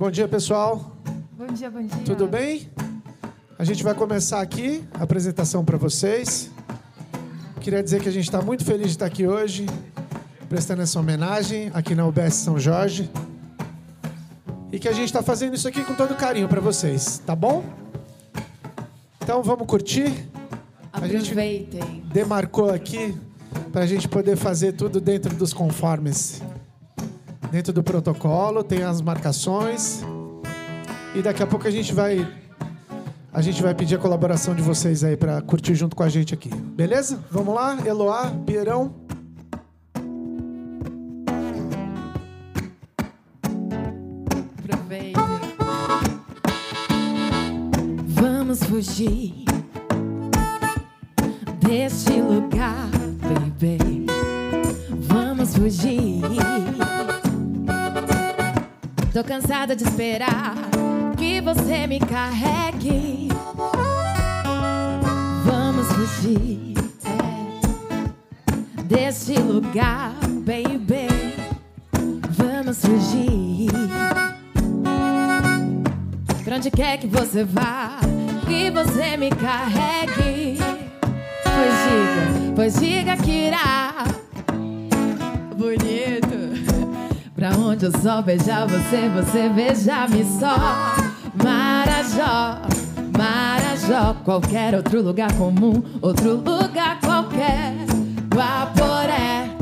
Bom dia, pessoal. Bom dia, bom dia. Tudo bem? A gente vai começar aqui a apresentação para vocês. Queria dizer que a gente está muito feliz de estar aqui hoje, prestando essa homenagem aqui na UBS São Jorge. E que a gente está fazendo isso aqui com todo carinho para vocês, tá bom? Então vamos curtir. A gente Aproveitem. demarcou aqui para a gente poder fazer tudo dentro dos conformes. Dentro do protocolo, tem as marcações. E daqui a pouco a gente vai a gente vai pedir a colaboração de vocês aí para curtir junto com a gente aqui. Beleza? Vamos lá? Eloá, Pierão. Aproveitem. Vamos fugir deste lugar, baby. Vamos fugir. Tô cansada de esperar que você me carregue. Vamos fugir é, deste lugar, baby. Vamos fugir. Pra onde quer que você vá, que você me carregue. Pois diga, pois diga que irá. Bonito. Pra onde o sol beijar você, você beija-me só. Marajó, Marajó, qualquer outro lugar comum, outro lugar qualquer. Guaporé.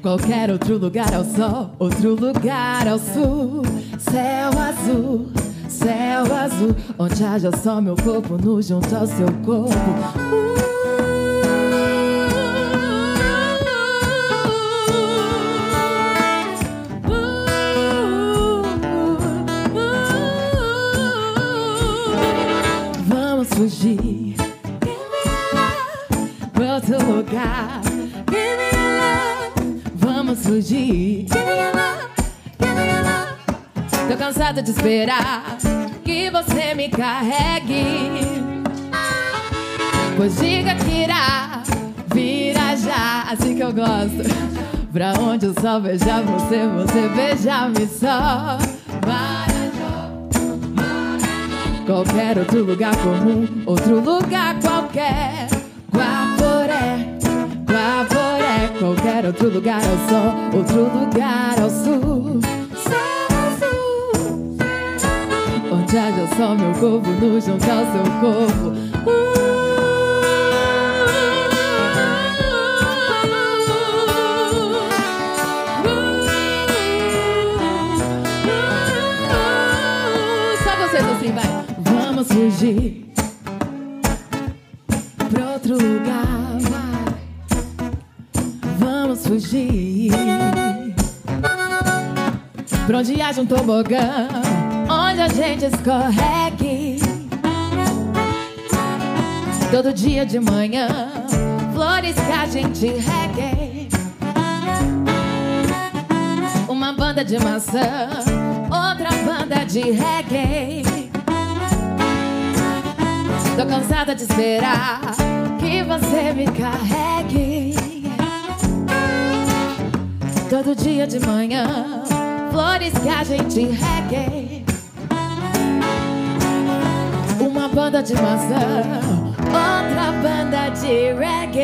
Qualquer outro lugar ao sol, outro lugar ao sul. Céu azul, céu azul, onde haja só meu corpo nu junto ao seu corpo. Vamos fugir pra outro lugar. Vamos fugir. Tô cansada de esperar que você me carregue. Pois diga que irá vira já, assim que eu gosto. Pra onde o sol beijar você, você beija-me só. Qualquer outro lugar comum, outro lugar qualquer. Guaporé, Guaporé, qualquer outro lugar ao sol, outro lugar ao sul. Céu azul, onde haja só meu corpo nu junto ao seu corpo. Só Vamos fugir pra outro lugar. Vamos fugir pra onde haja um tobogã, onde a gente escorregue. Todo dia de manhã, flores que a gente regue. Uma banda de maçã, outra banda de reggae. Tô cansada de esperar que você me carregue. Todo dia de manhã, flores que a gente regue. Uma banda de maçã, outra banda de reggae.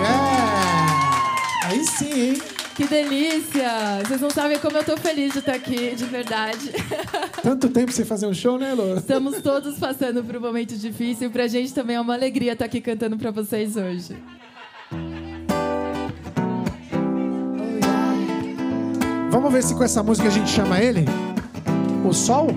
Yeah! Aí sim, hein? Que delícia! Vocês não sabem como eu tô feliz de estar aqui, de verdade. Tanto tempo sem fazer um show, né, Elô? Estamos todos passando por um momento difícil. Pra gente também é uma alegria estar aqui cantando pra vocês hoje. Vamos ver se com essa música a gente chama ele? O Sol?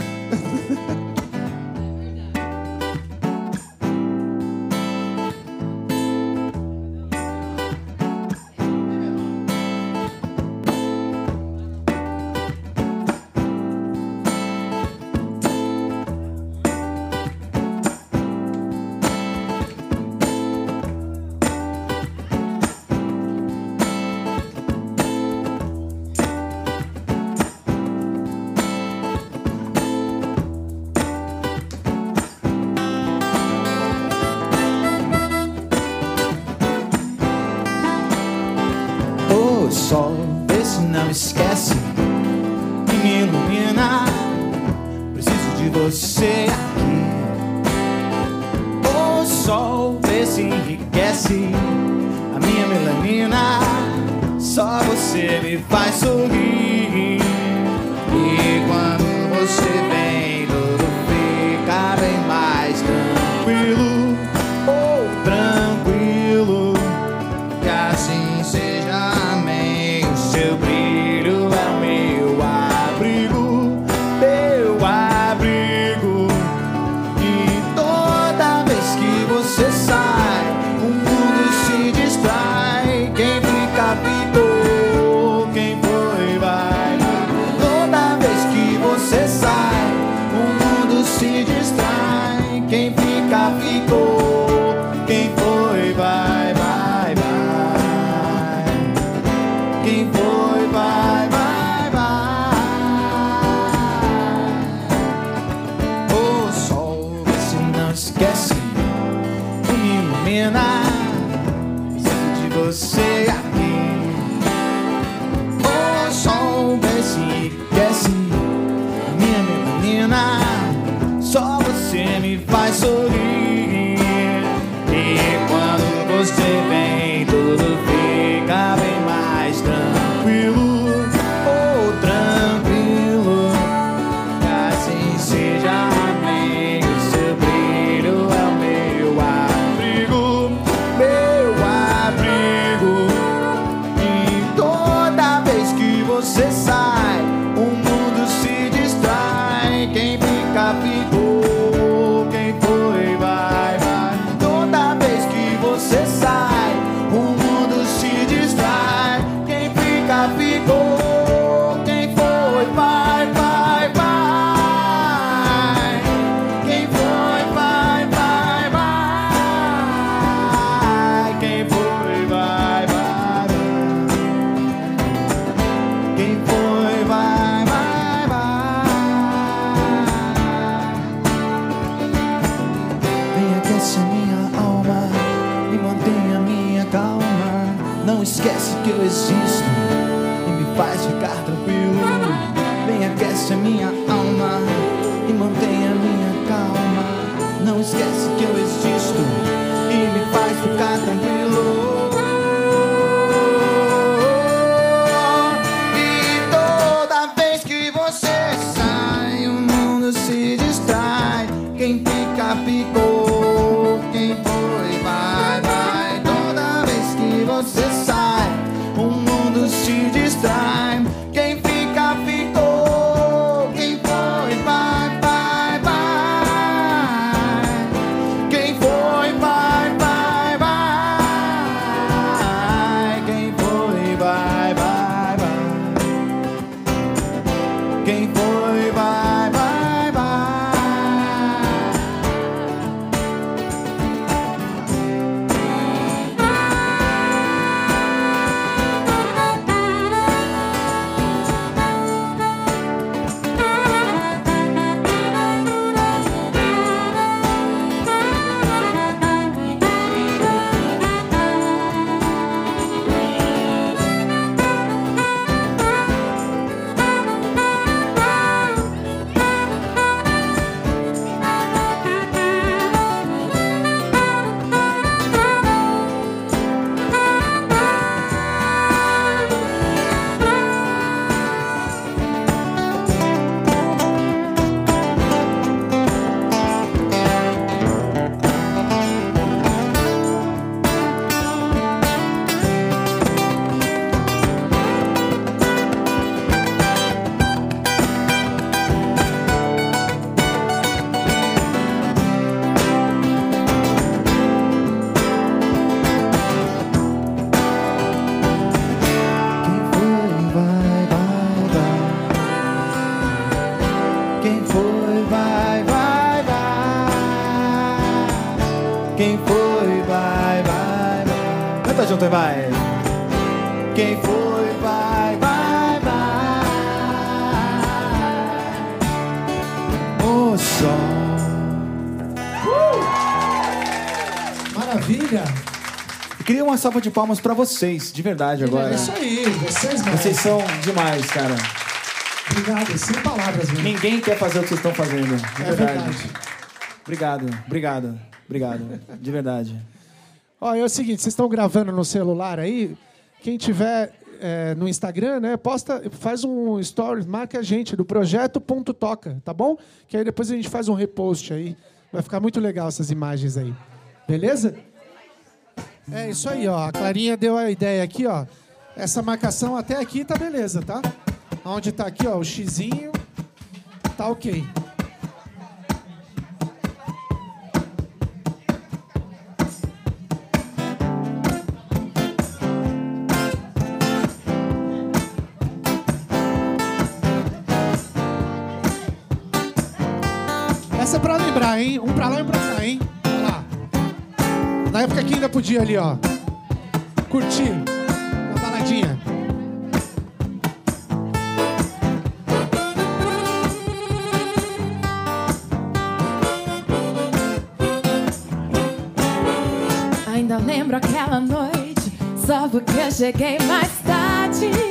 você aqui. O sol desce, desce, minha menina. Só você me faz sorrir. salva de palmas para vocês, de verdade agora. É isso aí, vocês. Vocês são demais, cara. Obrigado, sem palavras. Ninguém quer fazer o que vocês estão fazendo, de é verdade. Obrigado, obrigado, obrigado, de verdade. olha é o seguinte, vocês estão gravando no celular aí? Quem tiver é, no Instagram, né? Posta, faz um story, marca a gente do projeto.toca, tá bom? Que aí depois a gente faz um repost aí. Vai ficar muito legal essas imagens aí. Beleza? É isso aí, ó. A Clarinha deu a ideia aqui, ó. Essa marcação até aqui tá beleza, tá? Onde tá aqui, ó, o xizinho, tá ok. Essa é pra lembrar, hein? Um pra lá e um pra cá, hein? Na época que ainda podia ali, ó. Curtir. Uma baladinha. Ainda lembro aquela noite, só porque eu cheguei mais tarde.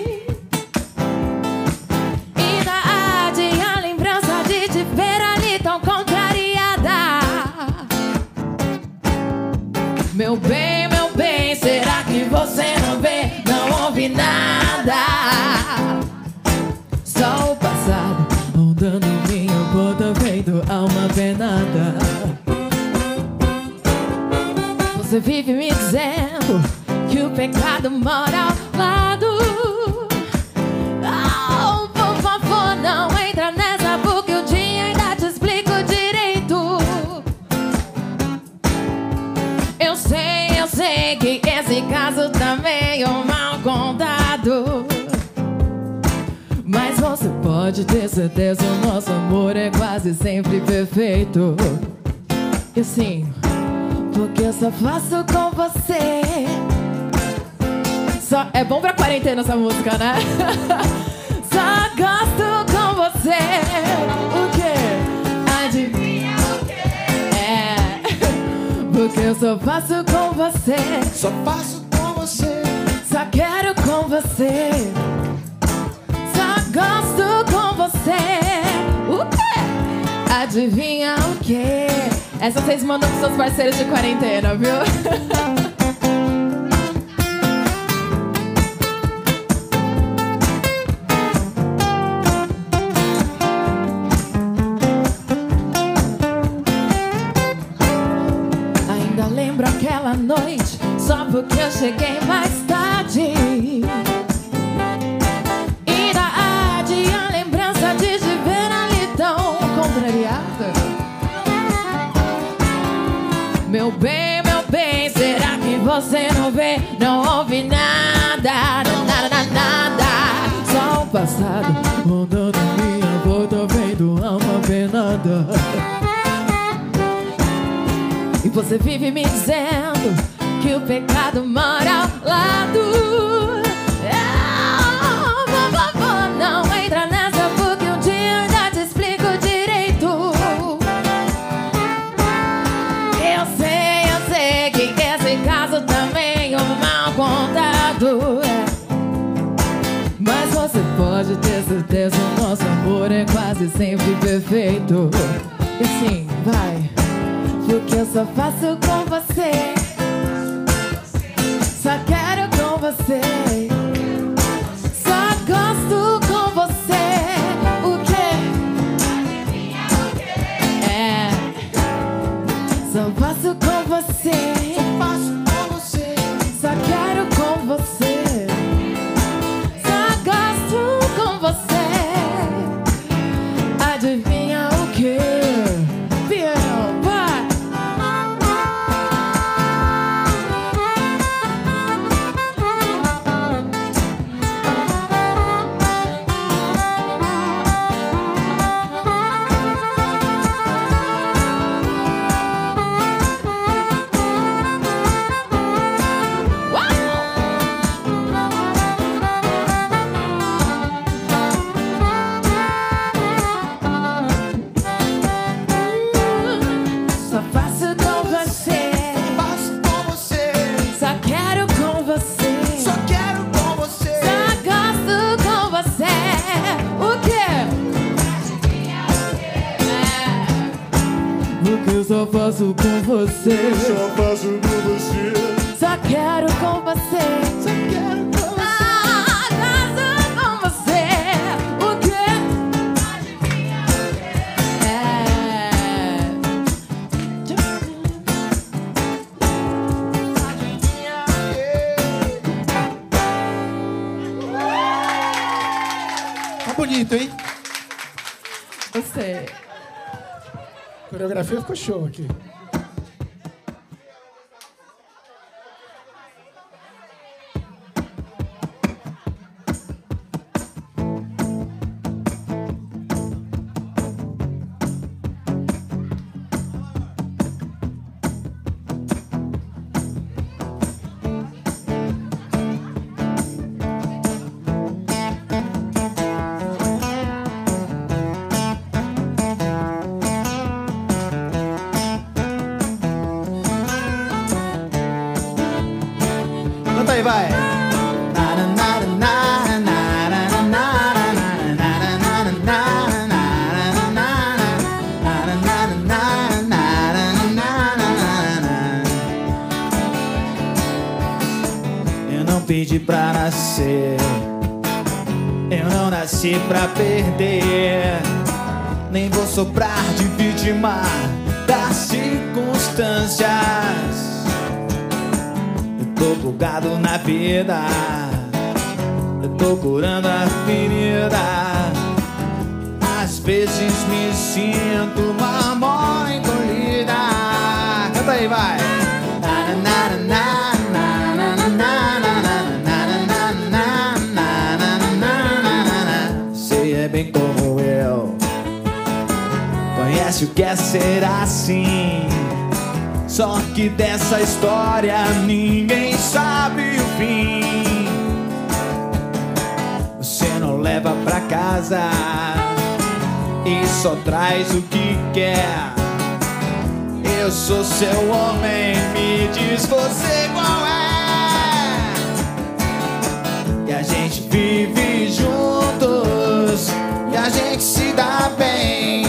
Essa música, né? Só gosto com você. O quê? Adivinha o quê? É. Porque eu só faço com você. Só faço com você. Só quero com você. Só gosto com você. O quê? Adivinha o quê? Essa vocês mandam pros seus parceiros de quarentena, viu? cheguei mais tarde. Ainda há de a lembrança de te ver ali tão contrariada. Meu bem, meu bem, será que você não vê, não ouve nada, nada, nada, nada? Só o passado rondando minha volta, vendo alma penada. E você vive me dizendo pecado mora ao lado. Ah, por não entra nessa, porque um dia eu já te explico direito. Eu sei, eu sei que esse caso também é mal contado. Mas você pode ter certeza, o nosso amor é quase sempre perfeito. E sim, vai. Porque eu só faço com você. Você. Bonito, hein? Você. A coreografia ficou show aqui. Pra perder. Nem vou soprar de vítima das circunstâncias. Eu tô bugado na vida. Eu tô curando a ferida. Às vezes me sinto uma mão encolhida. Canta aí, vai. Você Conhece o que é ser assim. Só que dessa história ninguém sabe o fim. Você não leva pra casa e só traz o que quer. Eu sou seu homem, me diz você qual é. E a gente vive juntos e a gente se dá bem.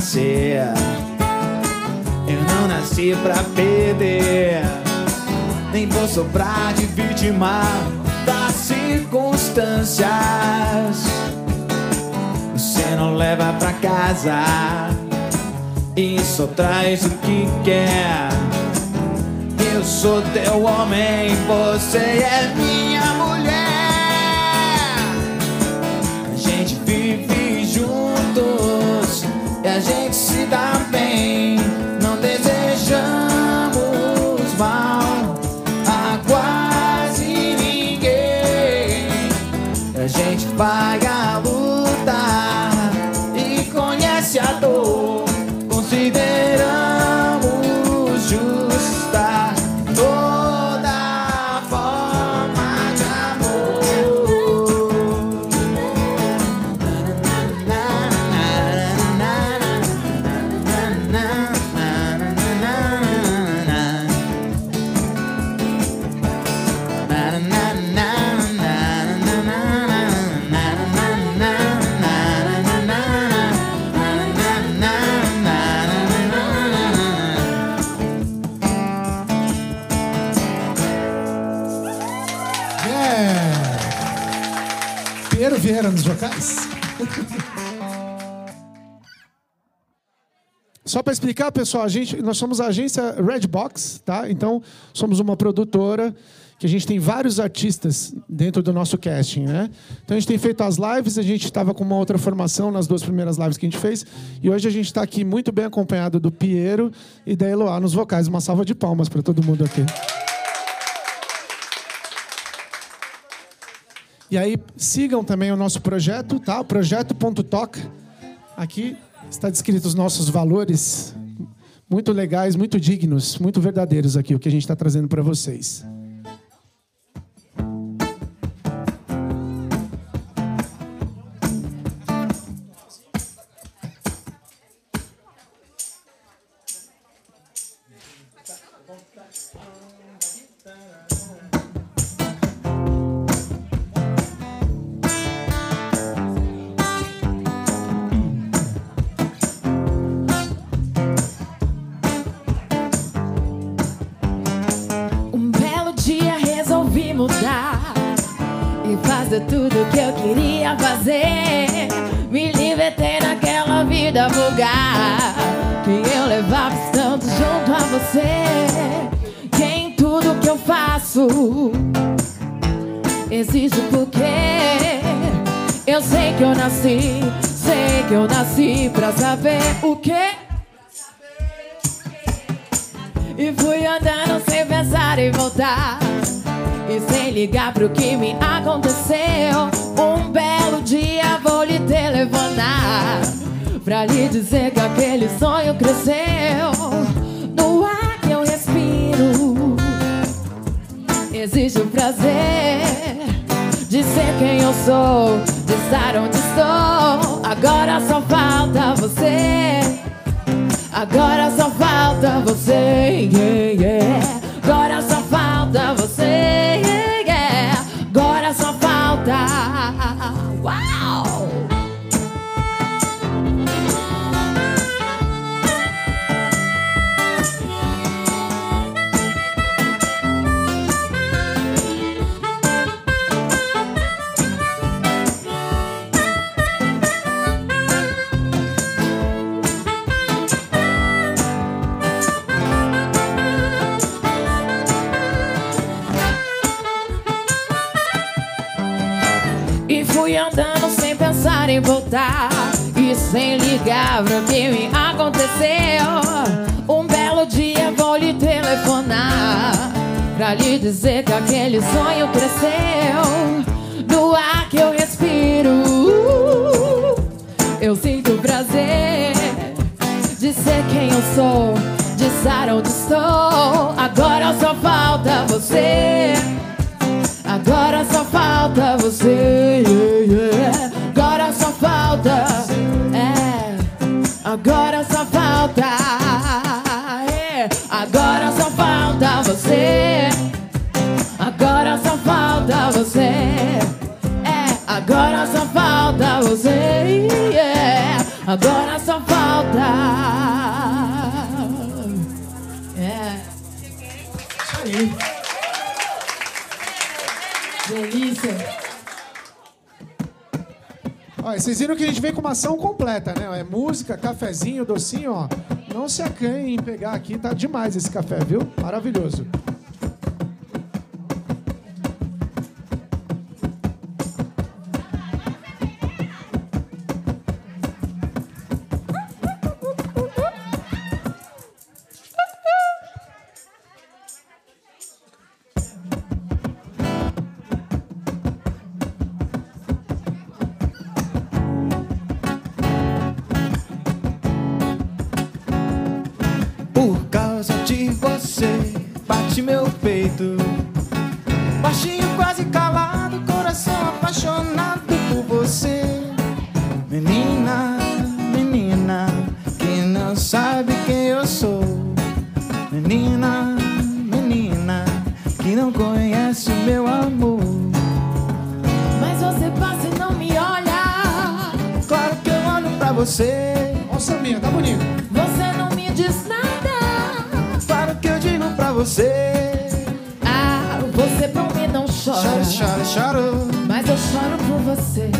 Nascer, eu não nasci pra perder. Nem vou soprar de vítima das circunstâncias. Você não leva pra casa e só traz o que quer. Eu sou teu homem, você é minha se dá bem. Só para explicar, pessoal, a gente, nós somos a agência Redbox, tá? Então, somos uma produtora que a gente tem vários artistas dentro do nosso casting, né? Então a gente tem feito as lives, a gente estava com uma outra formação nas duas primeiras lives que a gente fez, e hoje a gente está aqui muito bem acompanhado do Piero e da Eloá nos vocais. Uma salva de palmas para todo mundo aqui. E aí sigam também o nosso projeto, tá? Projeto.toc. Aqui está descrito os nossos valores muito legais, muito dignos, muito verdadeiros aqui o que a gente está trazendo para vocês. Nasci, sei que eu nasci pra saber o que. E fui andando sem pensar em voltar. E sem ligar pro que me aconteceu. Um belo dia vou lhe telefonar Pra lhe dizer que aquele sonho cresceu. No ar que eu respiro Existe o prazer De ser quem eu sou De estar onde estou. Agora só falta você. Agora só falta você, yeah, yeah. Agora só falta você, voltar E sem ligar pro que me aconteceu. Um belo dia vou lhe telefonar Pra lhe dizer que aquele sonho cresceu. No ar que eu respiro Eu sinto prazer De ser quem eu sou De estar onde estou. Agora só falta você Agora só falta você, Agora só falta, é. Isso aí. Delícia. E vocês viram que a gente vem com uma ação completa, né? É música, cafezinho, docinho, ó. Não se acanhem em pegar aqui, tá demais esse café, viu? Maravilhoso. Você. Ah, você por mim não chora. Choro, choro, choro. Mas eu choro por você.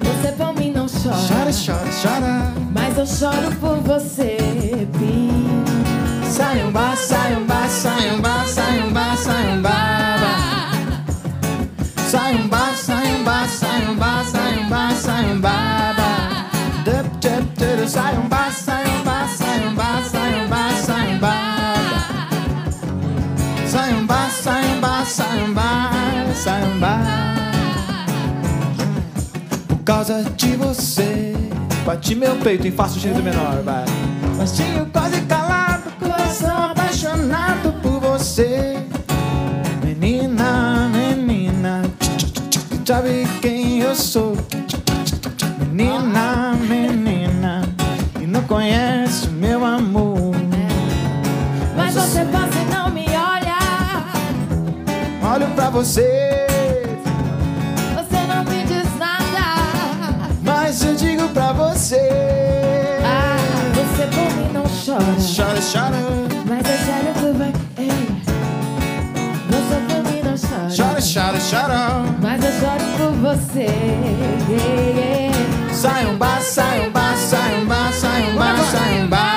Você por mim não chora. Chora, chora, chora. Mas eu choro por você. Sayumba, sayumba, sayumba, sayumba, sayumba. Sayumba, sayumba, sayumba, sayumba, sayumba. Dup, dup, dup, sayumba, causa de você, bati meu peito em faço gênero menor, vai. Mas tinha quase calado, coração apaixonado por você. Menina, menina, sabe quem eu sou? Menina, menina, e não conhece meu amor. Mas você passa e não me olha. Olho pra Você chora. Chora, chora, Mas é vai. Ei. Você por mim não chora. chora, chora, chora. Mas eu choro por você. Yeah, yeah. Sayumba, sayumba, sayumba, sayumba, sayumba. Sayumba,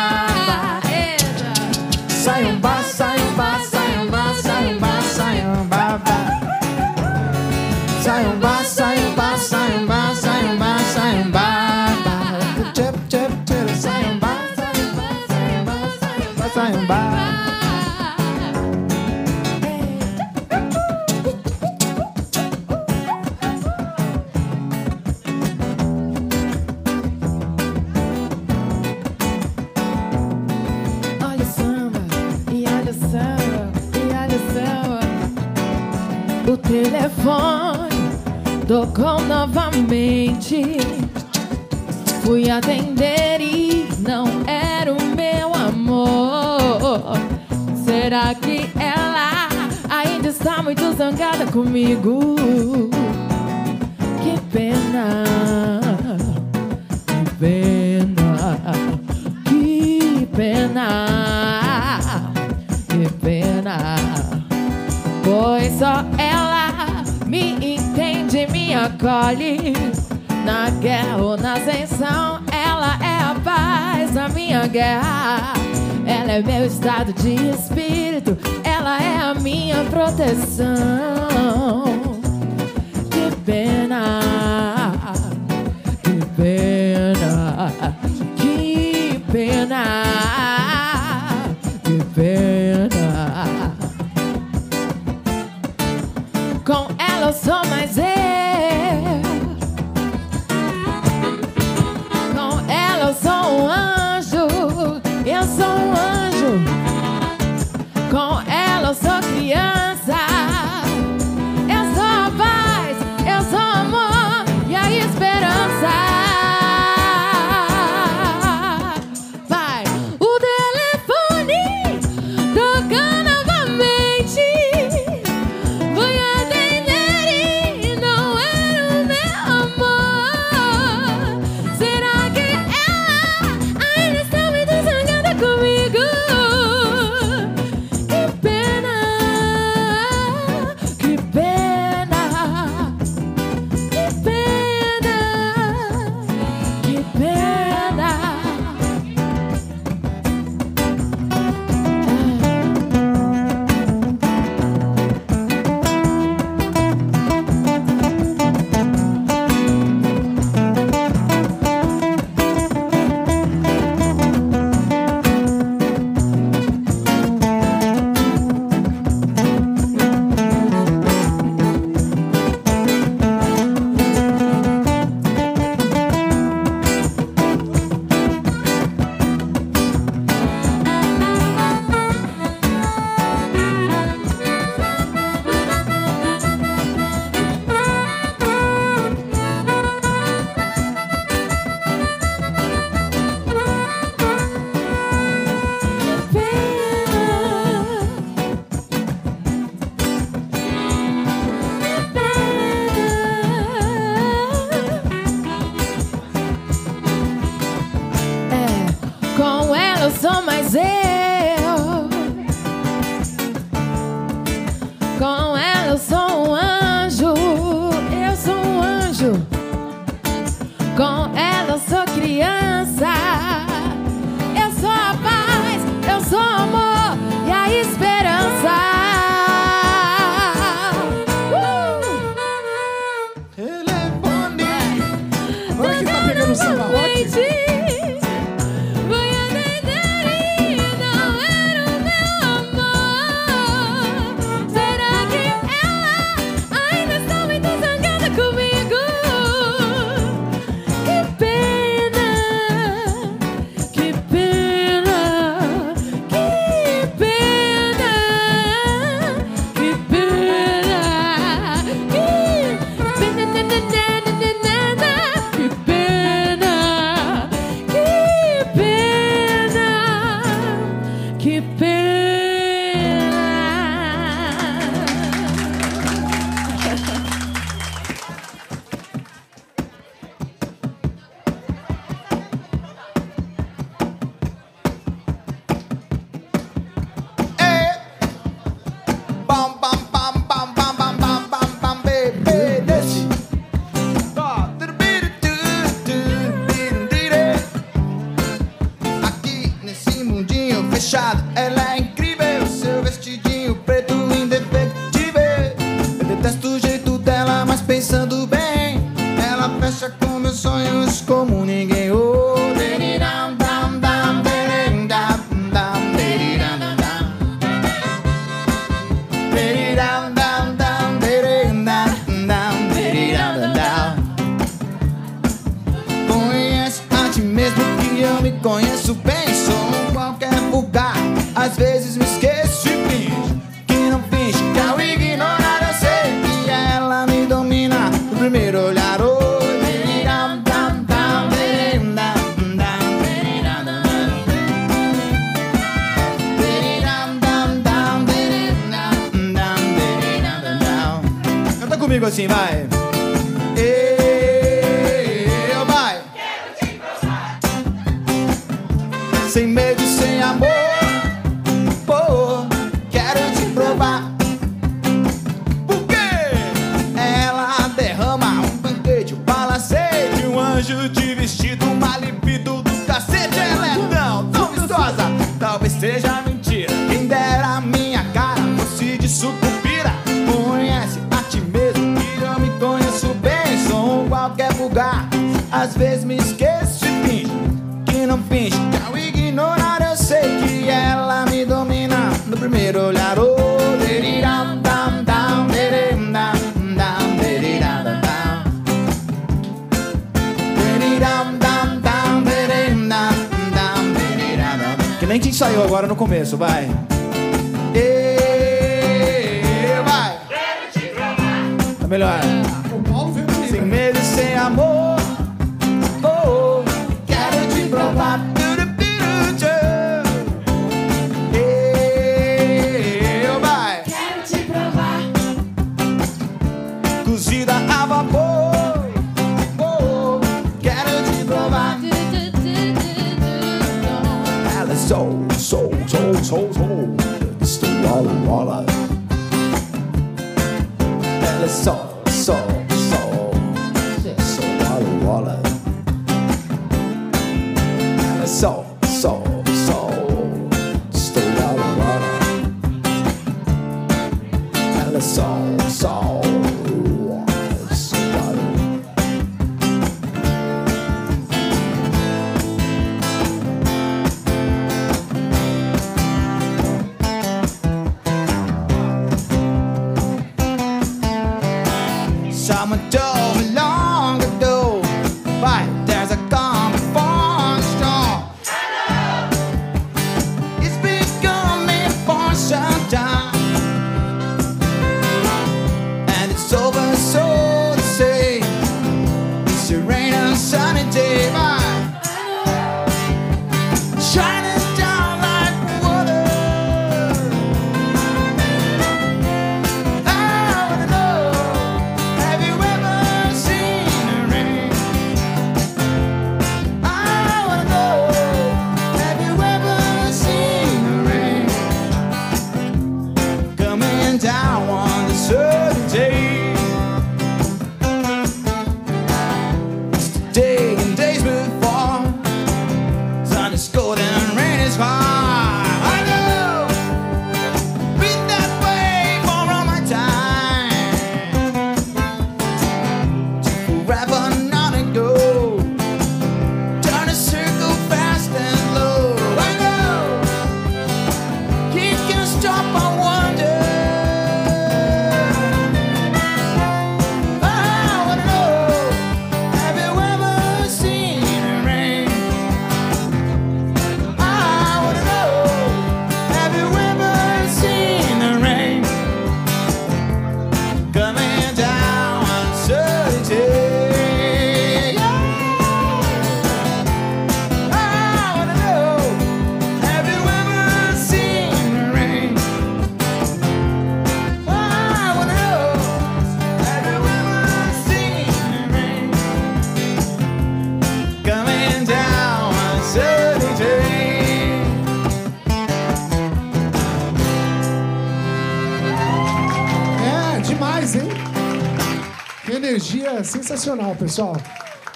Sensacional, pessoal.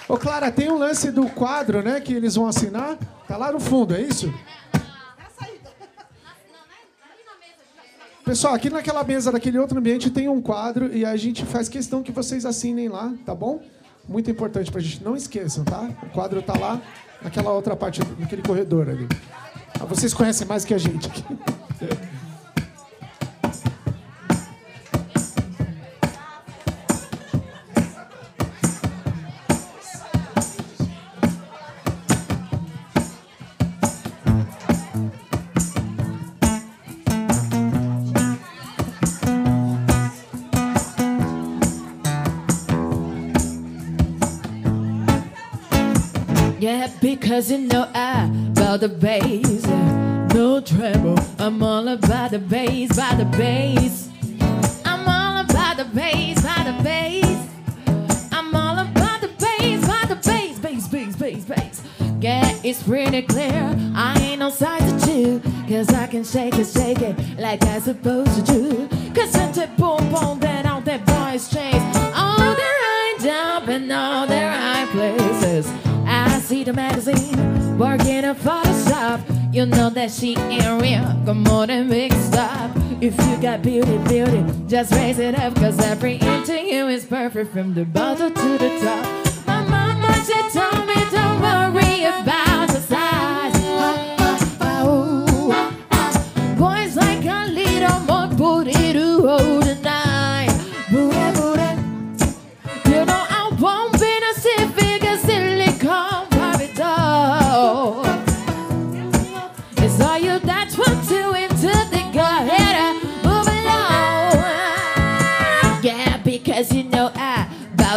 Ô, Clara, tem um lance do quadro, né, que eles vão assinar. Tá lá no fundo, é isso? Pessoal, aqui naquela mesa daquele outro ambiente tem um quadro e a gente faz questão que vocês assinem lá, tá bom? Muito importante pra gente. Não esqueçam, tá? O quadro tá lá, naquela outra parte, naquele corredor ali. Ah, vocês conhecem mais que a gente aqui. Cause you know I about the bass, no treble. I'm all about the bass, by the bass. I'm all about the bass, the bass. I'm all about the bass, the bass, bass, bass, bass, bass. Yeah, it's pretty clear. I ain't no size to chew. Cause I can shake it, shake it like I supposed to do. Cause I'm that boom boom then all that boys change. read a magazine, working a Photoshop. You know that she ain't real. Come on and mix up. stop. If you got beauty, beauty, just raise it up. Cause every inch of you is perfect from the bottom to the top. My mama, she told me, don't worry about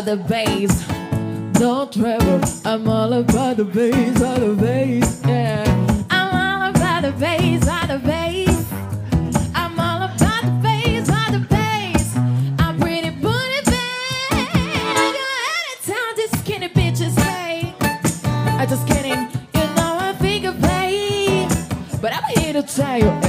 the bass. Don't tremble, I'm all about the bass, all the bass, yeah. I'm all about the bass, all the bass. I'm all about the bass, all the bass. I'm pretty booty bag. I go out of town, these skinny bitches hey, I just kidding, you know I'm figure play. But I'm here to tell you.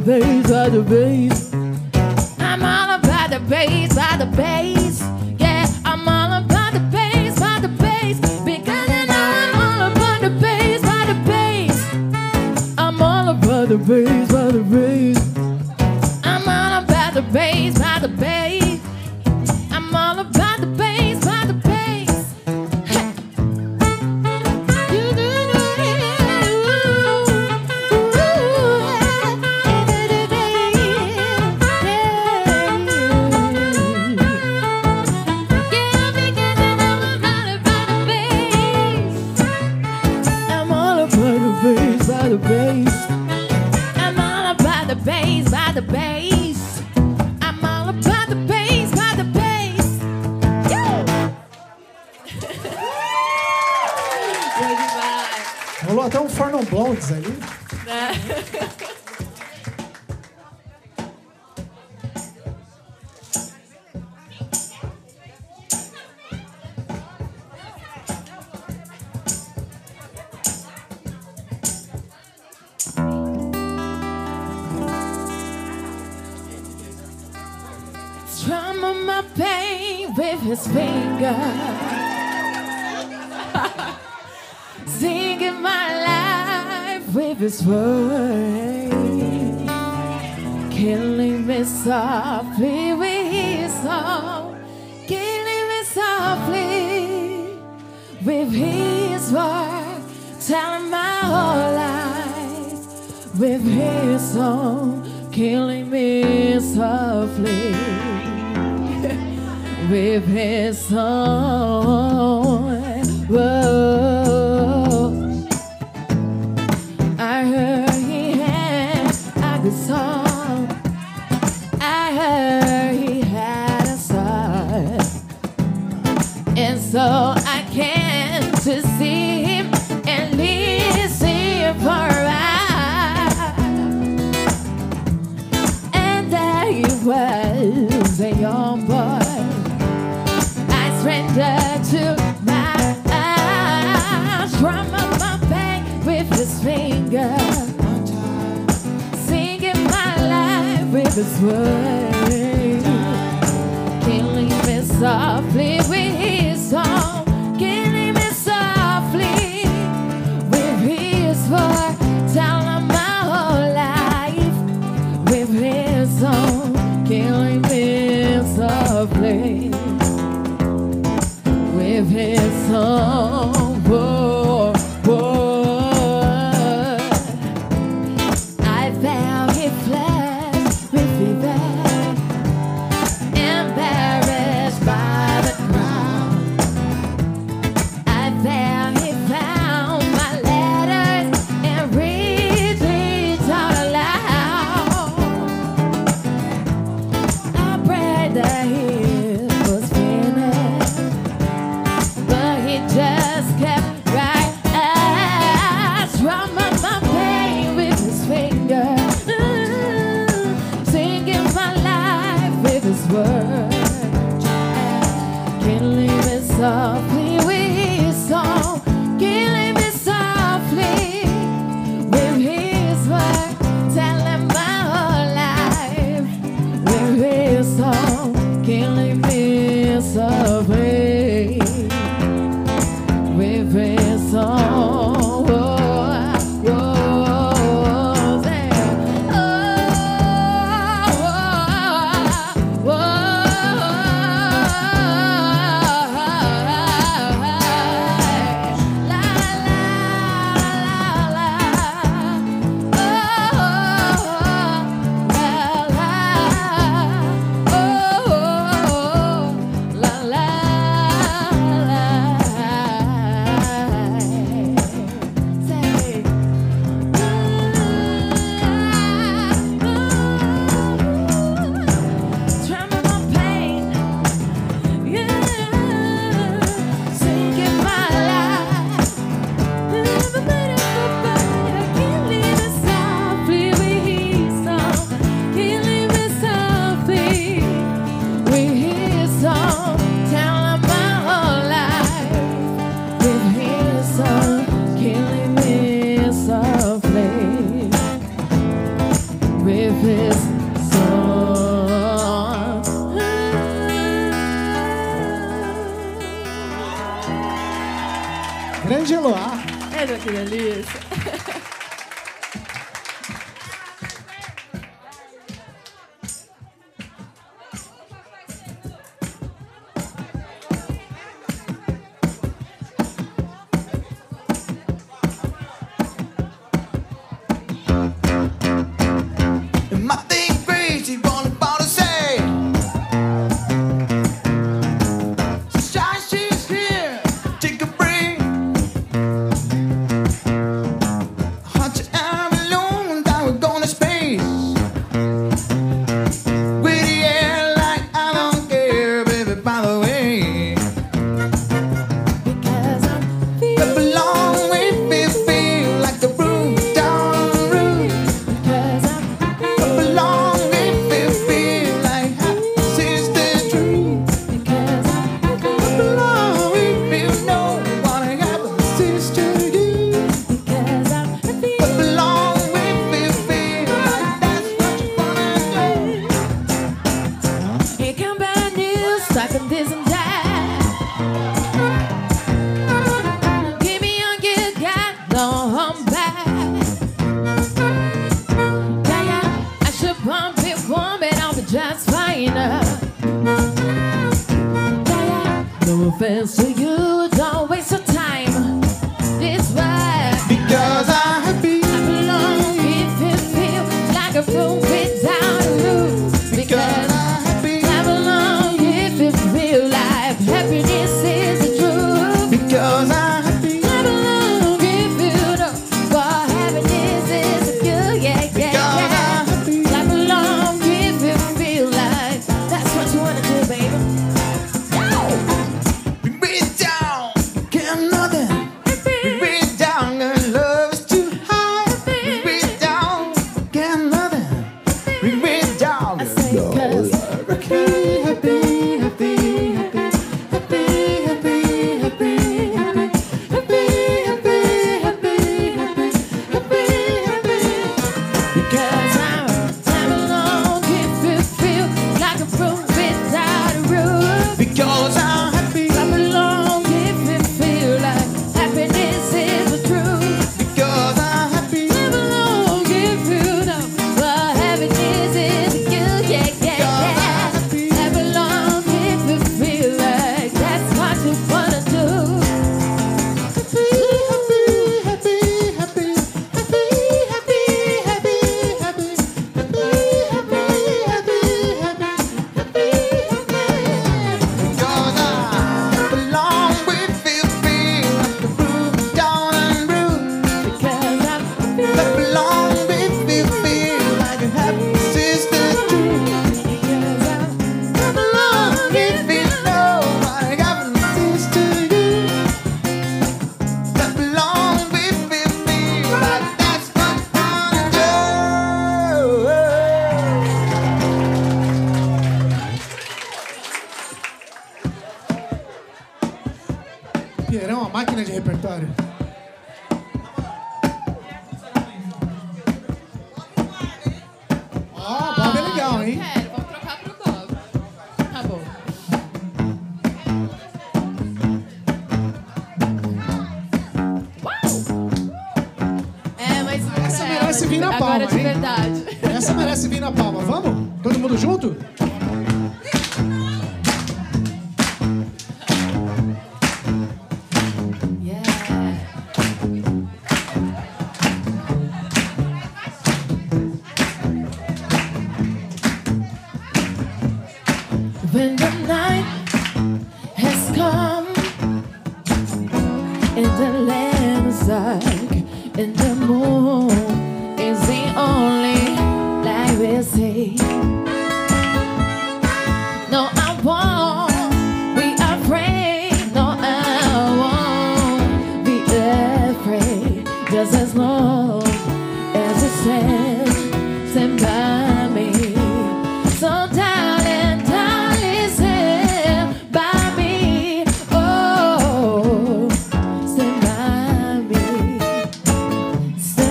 they by the bass. I'm all about the bass, by the bass. Rolou até um Farnon Blondes ali. killing me softly with his song, killing me softly with his telling ah, my whole life with his song, killing me softly with his song.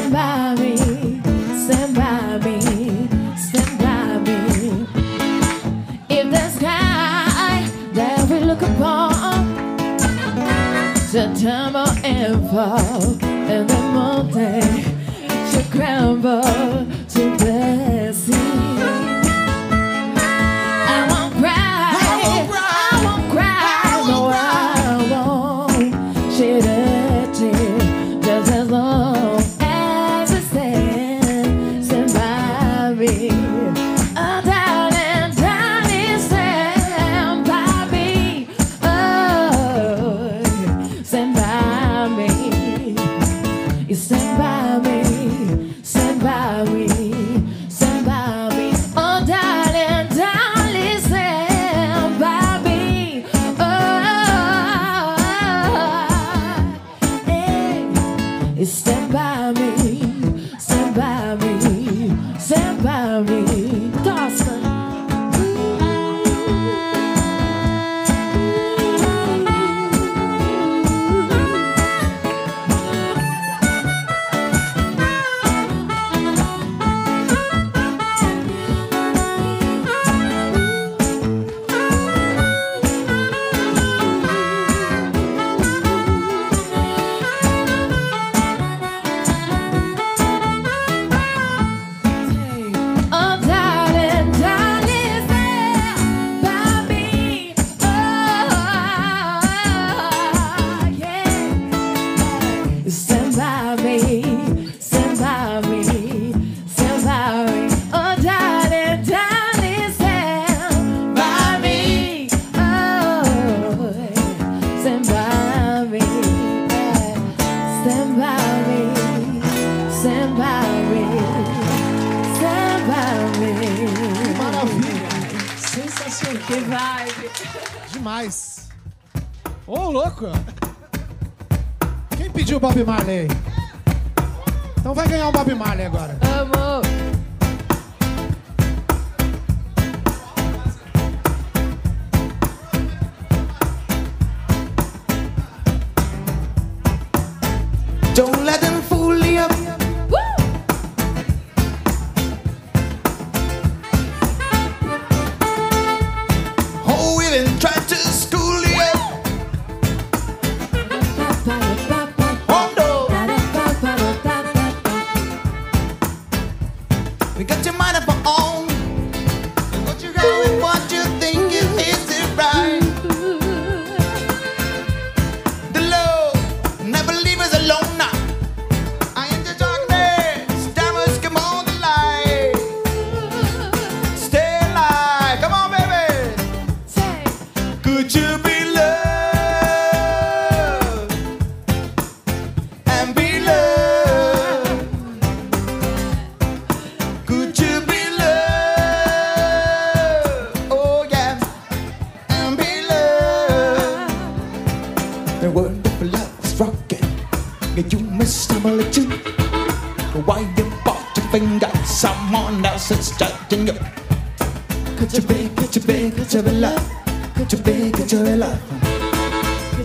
Stand me, me, me. If the sky that we look upon tumble and fall, and the mountain should crumble.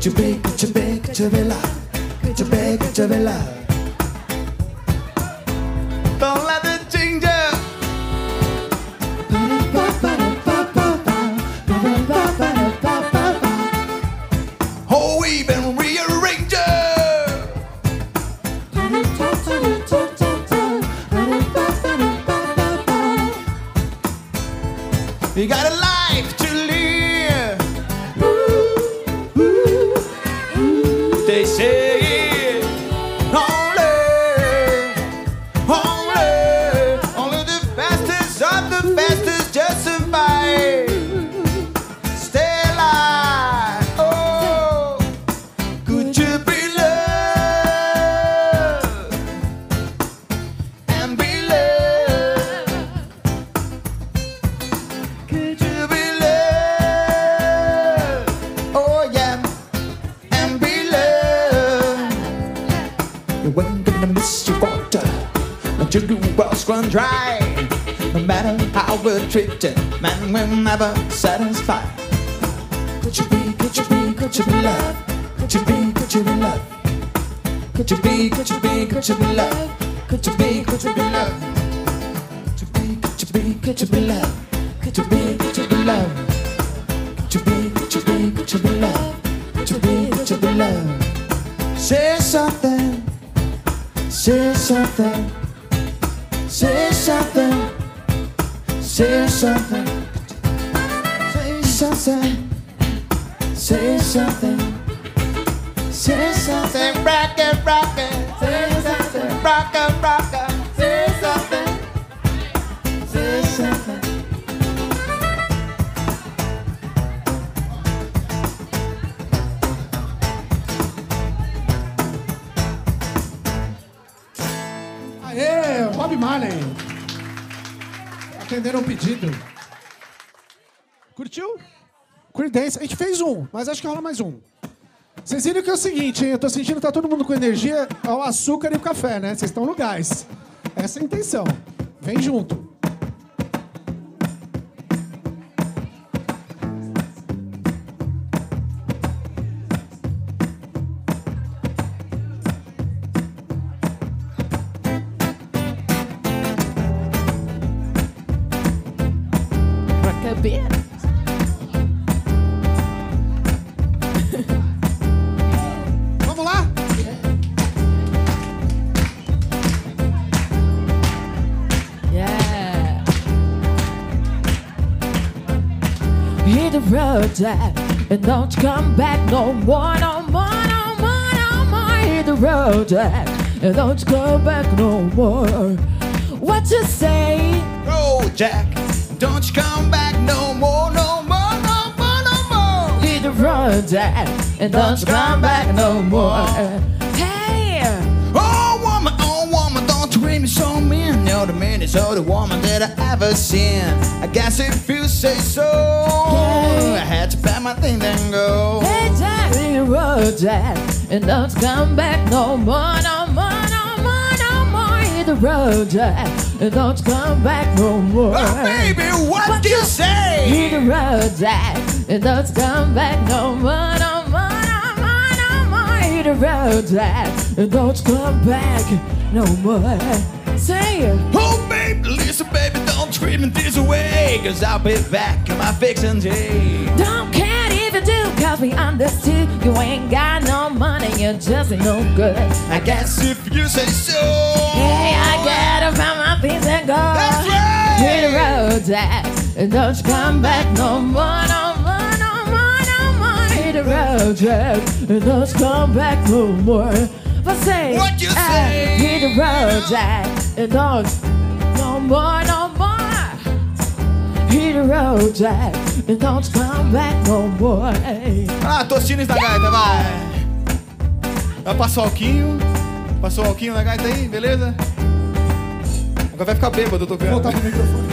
Chabela, Chabela, Chabela. Treated, man will never satisfy. Could you be, could you be, could you be love? Could you be, could you be love? Could you be, could you be, could you be love? Mas acho que rola mais um. Vocês viram que é o seguinte, hein? Eu tô sentindo que tá todo mundo com energia ao açúcar e o café, né? Vocês estão no gás. Essa é a intenção. Vem junto. Road, Jack, and don't come back no more, no more, no more, no more. Hit the road, Jack, and don't come back no more. What you say? Oh, Jack, don't you come back no more, no more, no more, no more. Hit the road, Jack, and don't come back no more. Hey, Oh, woman, oh, woman, don't treat me so mean. You're the meanest the woman that I ever seen. I guess if you say so, I had to pack my thing and go. hey, the road, Jack, and don't come back no more, no more, no more, no more. Hit the road, Jack, and don't come back no more. Oh, baby, what, What do you say? Hit the road, Jack, and don't come back no more, no more, no more, no more. Hit the road, Jack, and don't come back no more. Say it. Baby, listen, baby, don't treat me this way. Cause I'll be back in my fixin' day. Don't care if you do, cause we understood you ain't got no money, you're just no good. I guess if you say so. Hey, I gotta find my things and go. That's right. Hit the road, and don't you come back no more, no more, no more, no more. Hit the road, Jack, and don't you come back no more. But say, What you say? Hit the road, Jack, and don't no more, no more. Hit the road, Jack, and don't come back no more. Ah, Tostines da gaita, vai. Vai passar o alquinho. Passou o alquinho na gaita aí, beleza? Agora vai ficar bêbado, eu tô vendo. Voltar pro microfone.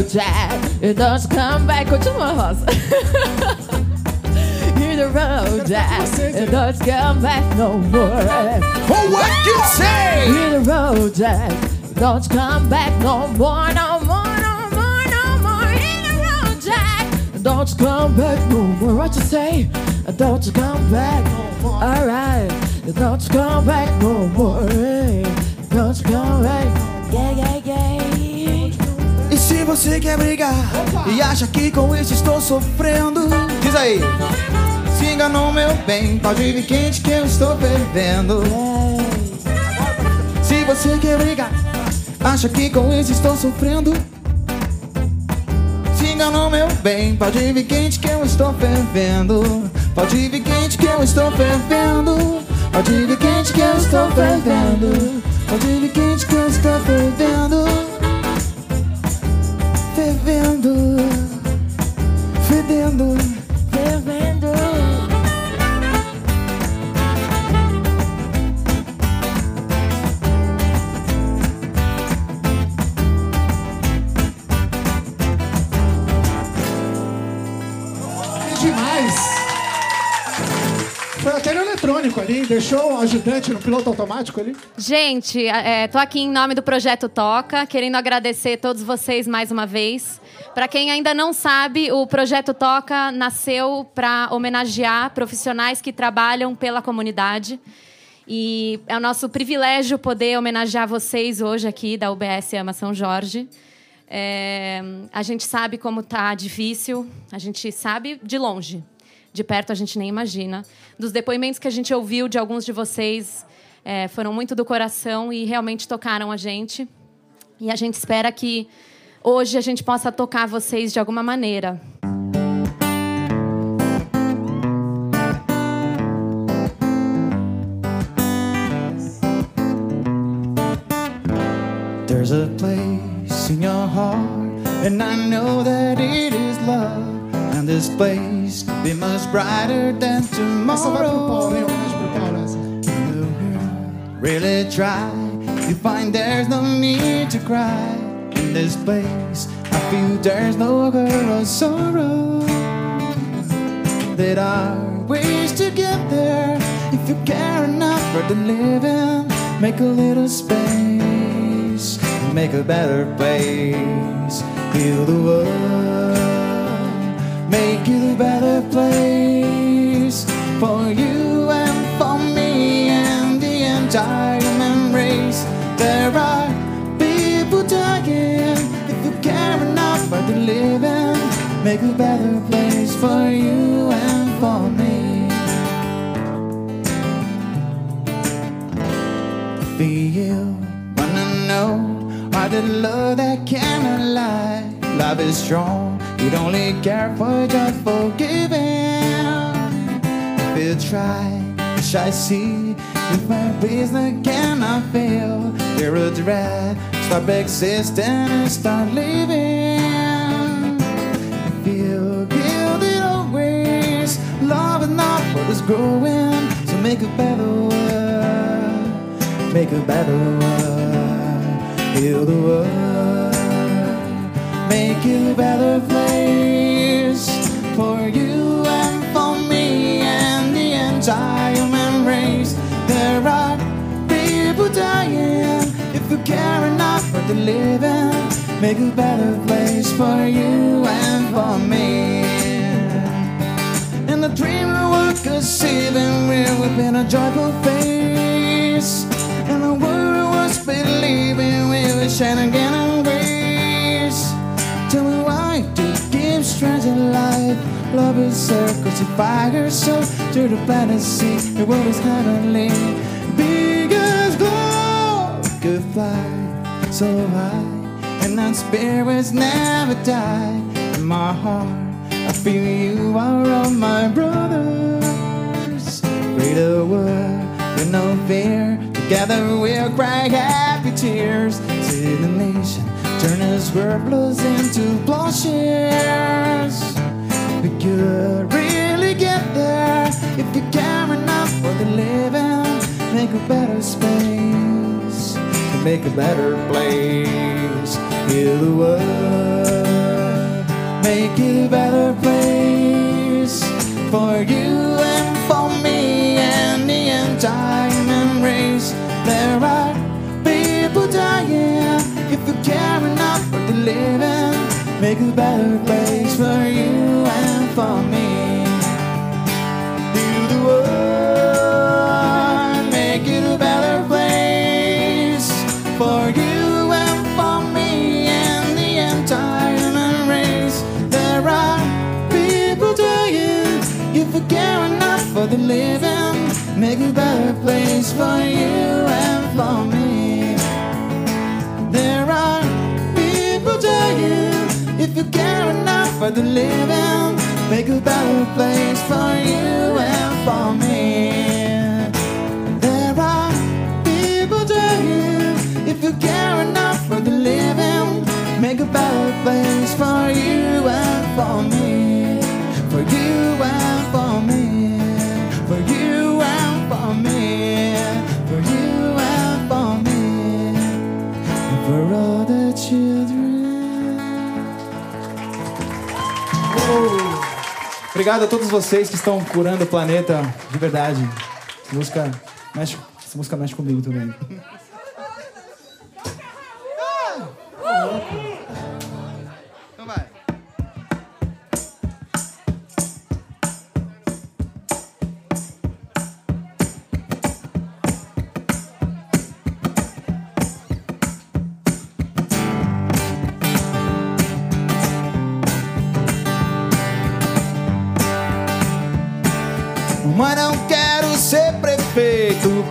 Road, Jack. And don't come back. Continua, Rosa. Hit the road, Jack. And don't come back no more. Oh, what you say? Hit the road, Jack. Don't come back no more, no more, no more, no more. Hit the road, Jack. Don't come back no more. What you say? Don't you come back no more. Alright. Don't you come back no more. Don't you come back. Você quer brigar e acha que com isso estou sofrendo, diz aí. Se enganou, meu bem, pode vir quente que eu estou fervendo. Se você quer brigar, acha que com isso estou sofrendo. Se enganou, meu bem, pode vir quente que eu estou fervendo. Pode vir quente que eu estou fervendo. Pode vir quente que eu estou fervendo. Pode vir quente que eu estou fervendo. Fervendo. Fedendo. Eletrônico ali, deixou o ajudante no piloto automático ali. Gente, é, tô aqui em nome do Projeto Toca, querendo agradecer todos vocês mais uma vez. Para quem ainda não sabe, o Projeto Toca nasceu para homenagear profissionais que trabalham pela comunidade. E é o nosso privilégio poder homenagear vocês hoje aqui da UBS Ama São Jorge. É, a gente sabe como tá difícil, a gente sabe de longe. De perto a gente nem imagina. Dos depoimentos que a gente ouviu de alguns de vocês, é, foram muito do coração e realmente tocaram a gente. E a gente espera que hoje a gente possa tocar vocês de alguma maneira. There's a place in your heart, and I know that it is love. This place be much brighter than Essa vai pro Paulo, hein? tomorrow. Homenagem pro Paulo essa. Really try, you find there's no need to cry. In this place, I feel there's no girl of sorrow. There are ways to get there if you care enough for the living. Make a little space, make a better place. Heal the world, make it a better place for you and for me and the entire human race. There are people dying if you care enough for the living. Make a better place for you and for me. Feel, wanna know why the love that cannot lie. Love is strong, it only care for just forgiving. If you try, wish I see if my business cannot fail. There a dread, stop existing and start living. If you give guilty always, love is not what is growing. So make a better world, make a better world, heal the world, make a better place for you and for me and the entire human race. There are people dying if you care enough for the living. Make a better place for you and for me. And the dream of work saving we're within a joyful face. And the world was believing we were shining again strength in life. Love is circles to fire so to the fantasy, the world is heavenly. Big as glow could fly so high, and our spirits never die. In my heart, I feel you are all my brothers. Greater world with no fear. Together we'll cry happy tears. to the nation turn its worthless into plowshares. We could really get there if you care enough for the living. Make a better space, make a better place. Heal the world, make a better place for you and for me and the entire race. There are living. Make a better place for you and for me. Heal the world, make it a better place for you and for me and the entire human race. There are people dying you care enough for the living. Make a better place for you and for me. People dying if you care enough for the living. Make a better place for you and for me. There are people dying if you care enough for the living. Make a better place for you and for me. Obrigado a todos vocês que estão curando o planeta de verdade. Essa música mexe, essa música mexe comigo também.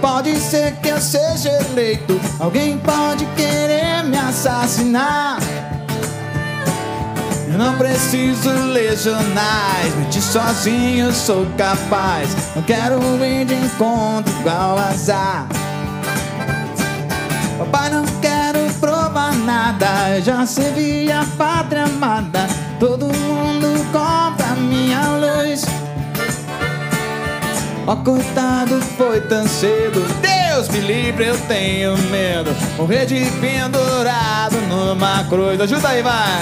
Pode ser que eu seja eleito. Alguém pode querer me assassinar. Eu não preciso ler jornais. Mentir sozinho eu sou capaz. Não quero ir de encontro igual azar. Papai, não quero provar nada. Eu já servi a pátria amada. Todo mundo compra Ó, coitado, foi tão cedo. Deus me livre, eu tenho medo. Morrer de pendurado numa cruz. Ajuda aí, vai.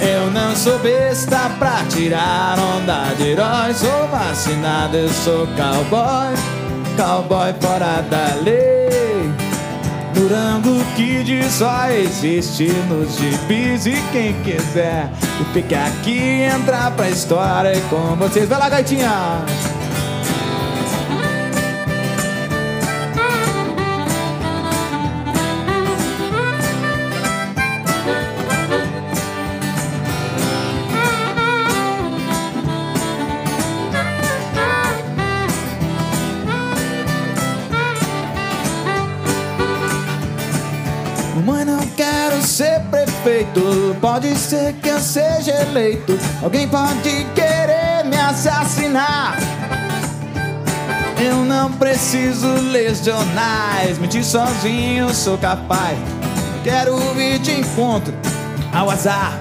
Eu não sou besta pra tirar onda de herói. Sou vacinado, eu sou cowboy. Cowboy fora da lei. Durango Kid só existe nos gibis E quem quiser que fique aqui entrar pra história com vocês Vai lá, gaitinha! Pode ser que eu seja eleito. Alguém pode querer me assassinar. Eu não preciso ler jornais. Mentir sozinho sou capaz. Quero ir de encontro ao azar.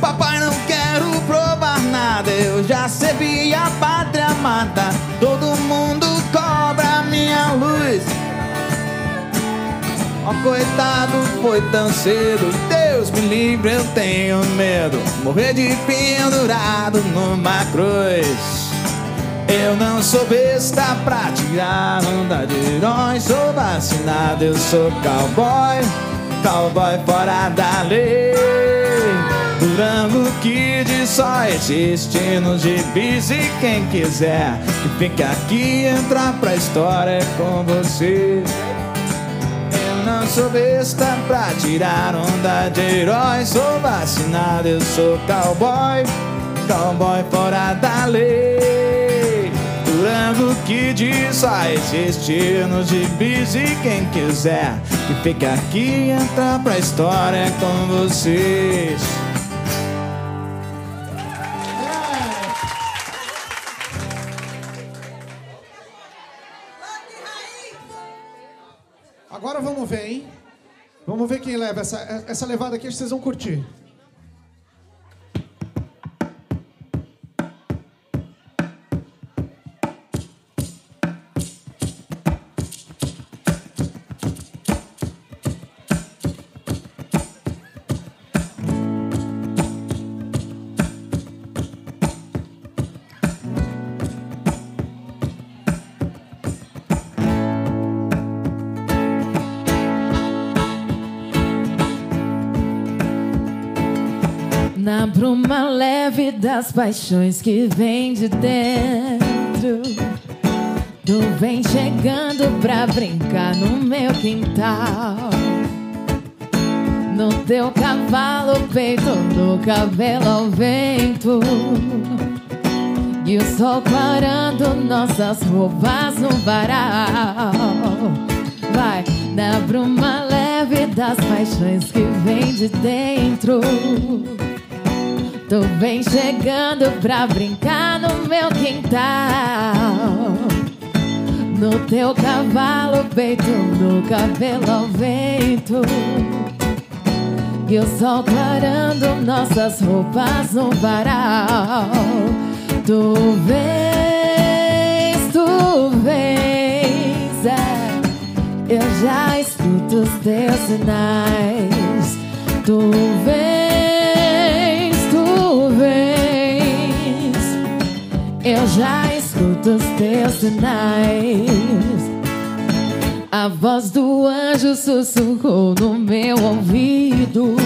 Papai, não quero provar nada. Eu já servi a pátria amada. Todo mundo cobra minha luz. Ó, coitado, foi tão cedo. Deus me livre, eu tenho medo. Morrer de pendurado numa cruz. Eu não sou besta pra tirar onda de herói. Sou vacinado, eu sou cowboy. Cowboy fora da lei. Durango Kid só existe nos gibis. E quem quiser que fique aqui entrar pra história com você. Sou besta pra tirar onda de herói. Sou vacinado, eu sou cowboy. Cowboy fora da lei. Durango Kid só existe nos gibis. E quem quiser que fique aqui e entrar pra história com vocês. Agora vamos ver, hein? Vamos ver quem leva essa, essa levada aqui, acho que vocês vão curtir. Bruma leve das paixões que vem de dentro. Tu vem chegando pra brincar no meu quintal. No teu cavalo, peito, no cabelo ao vento. E o sol clarando nossas roupas no varal. Vai na bruma leve das paixões que vem de dentro. Tu vem chegando pra brincar no meu quintal. No teu cavalo, peito, no cabelo ao vento. E o sol clarando nossas roupas no varal. Tu vês, tu vês, é. Eu já escuto os teus sinais. Tu vês, Eu já escuto os teus sinais. A voz do anjo sussurrou no meu ouvido.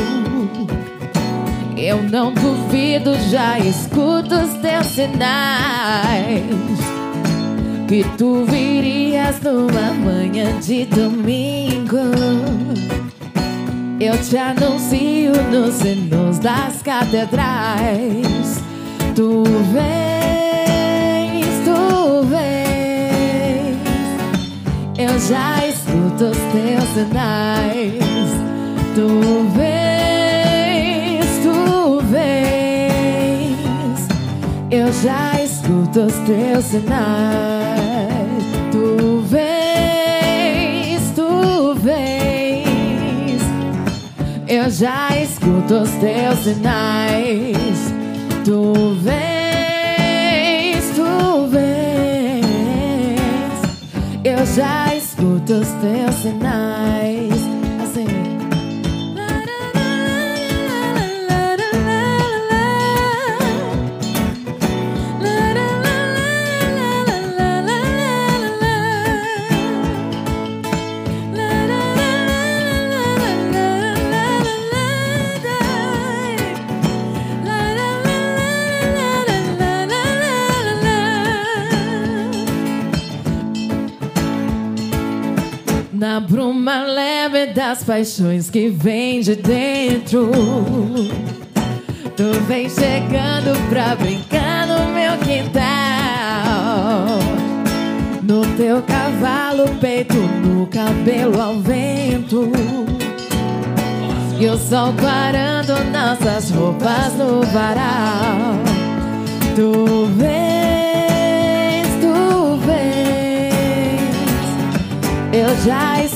Eu não duvido, já escuto os teus sinais. Que tu virias numa manhã de domingo. Eu te anuncio nos sinos das catedrais. Tu vês, já escuto os teus sinais. Tu vês, tu vês. Eu já escuto os teus sinais. Tu vês, tu vês. Eu já escuto os teus sinais. Tu vês, tu vês. Eu já escuto os teus das paixões que vem de dentro. Tu vem chegando pra brincar no meu quintal. No teu cavalo, peito, no cabelo ao vento. E o sol clarando nossas roupas no varal. Tu vês, tu vês. Eu já escuto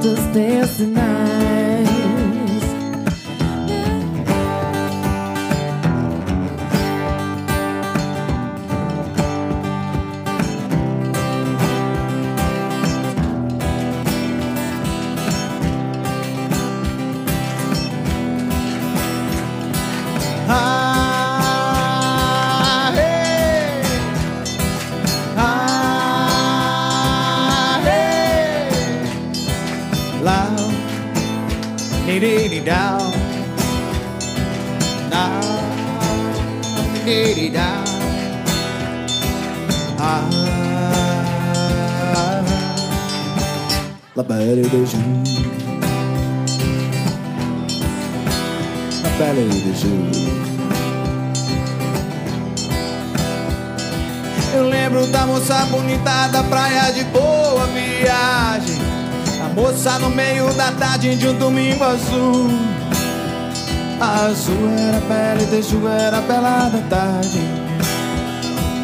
escuto os teus dee down, dee dee down. La belle de jour, la belle de jour. Eu lembro da moça bonita da praia de boa viagem. Moça no meio da tarde de um domingo azul. Azul era pele de Ju, era bela da tarde.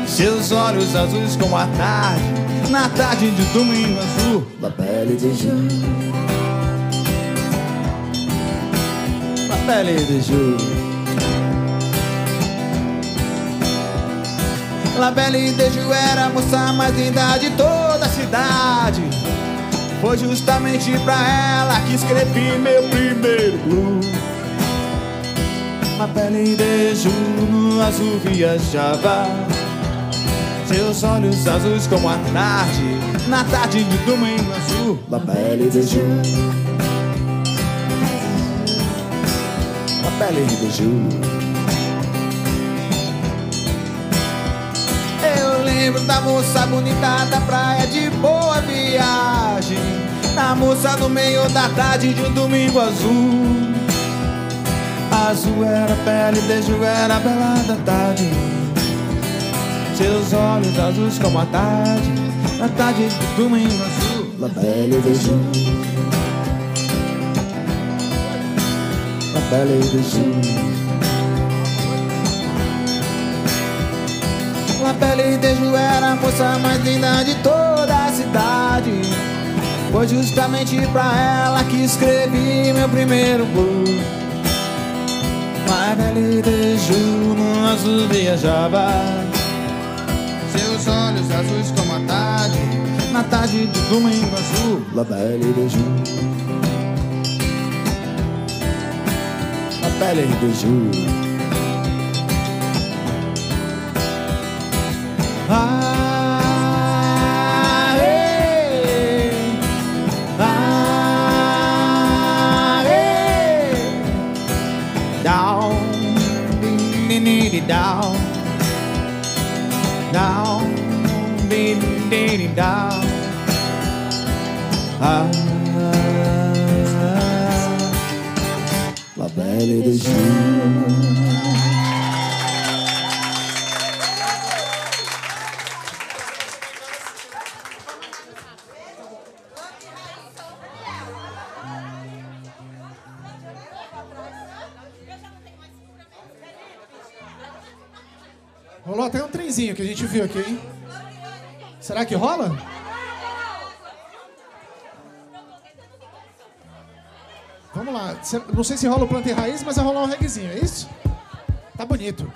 Seus olhos azuis como a tarde, na tarde de um domingo azul. La pele de Ju. La pele de Ju. La Belle de Ju era a moça mais linda de toda a cidade. Foi justamente pra ela que escrevi meu primeiro blues. La Belle de Ju no azul viajava. Seus olhos azuis como a tarde, na tarde de domingo azul. La Belle de Ju. La Belle de Ju. Lembro da moça bonita da praia de boa viagem. Da moça no meio da tarde de um domingo azul. Azul era a pele, beijo era a bela da tarde. Seus olhos azuis como a tarde, na tarde de domingo azul. La pele, beijo. La pele, beijo. A pele de Ju era a moça mais linda de toda a cidade. Foi justamente pra ela que escrevi meu primeiro blues A pele de Ju no azul viajava. Seus olhos azuis como a tarde Na tarde de domingo azul. La pele de Ju A pele de Ju ding, ding, ding, down, down, ding, ding, ding, down. Ah, la belle de jour. Que a gente viu aqui, hein? Será que rola? Vamos lá. Não sei se rola o planta e raiz, mas vai rolar um reguezinho, é isso? Tá bonito.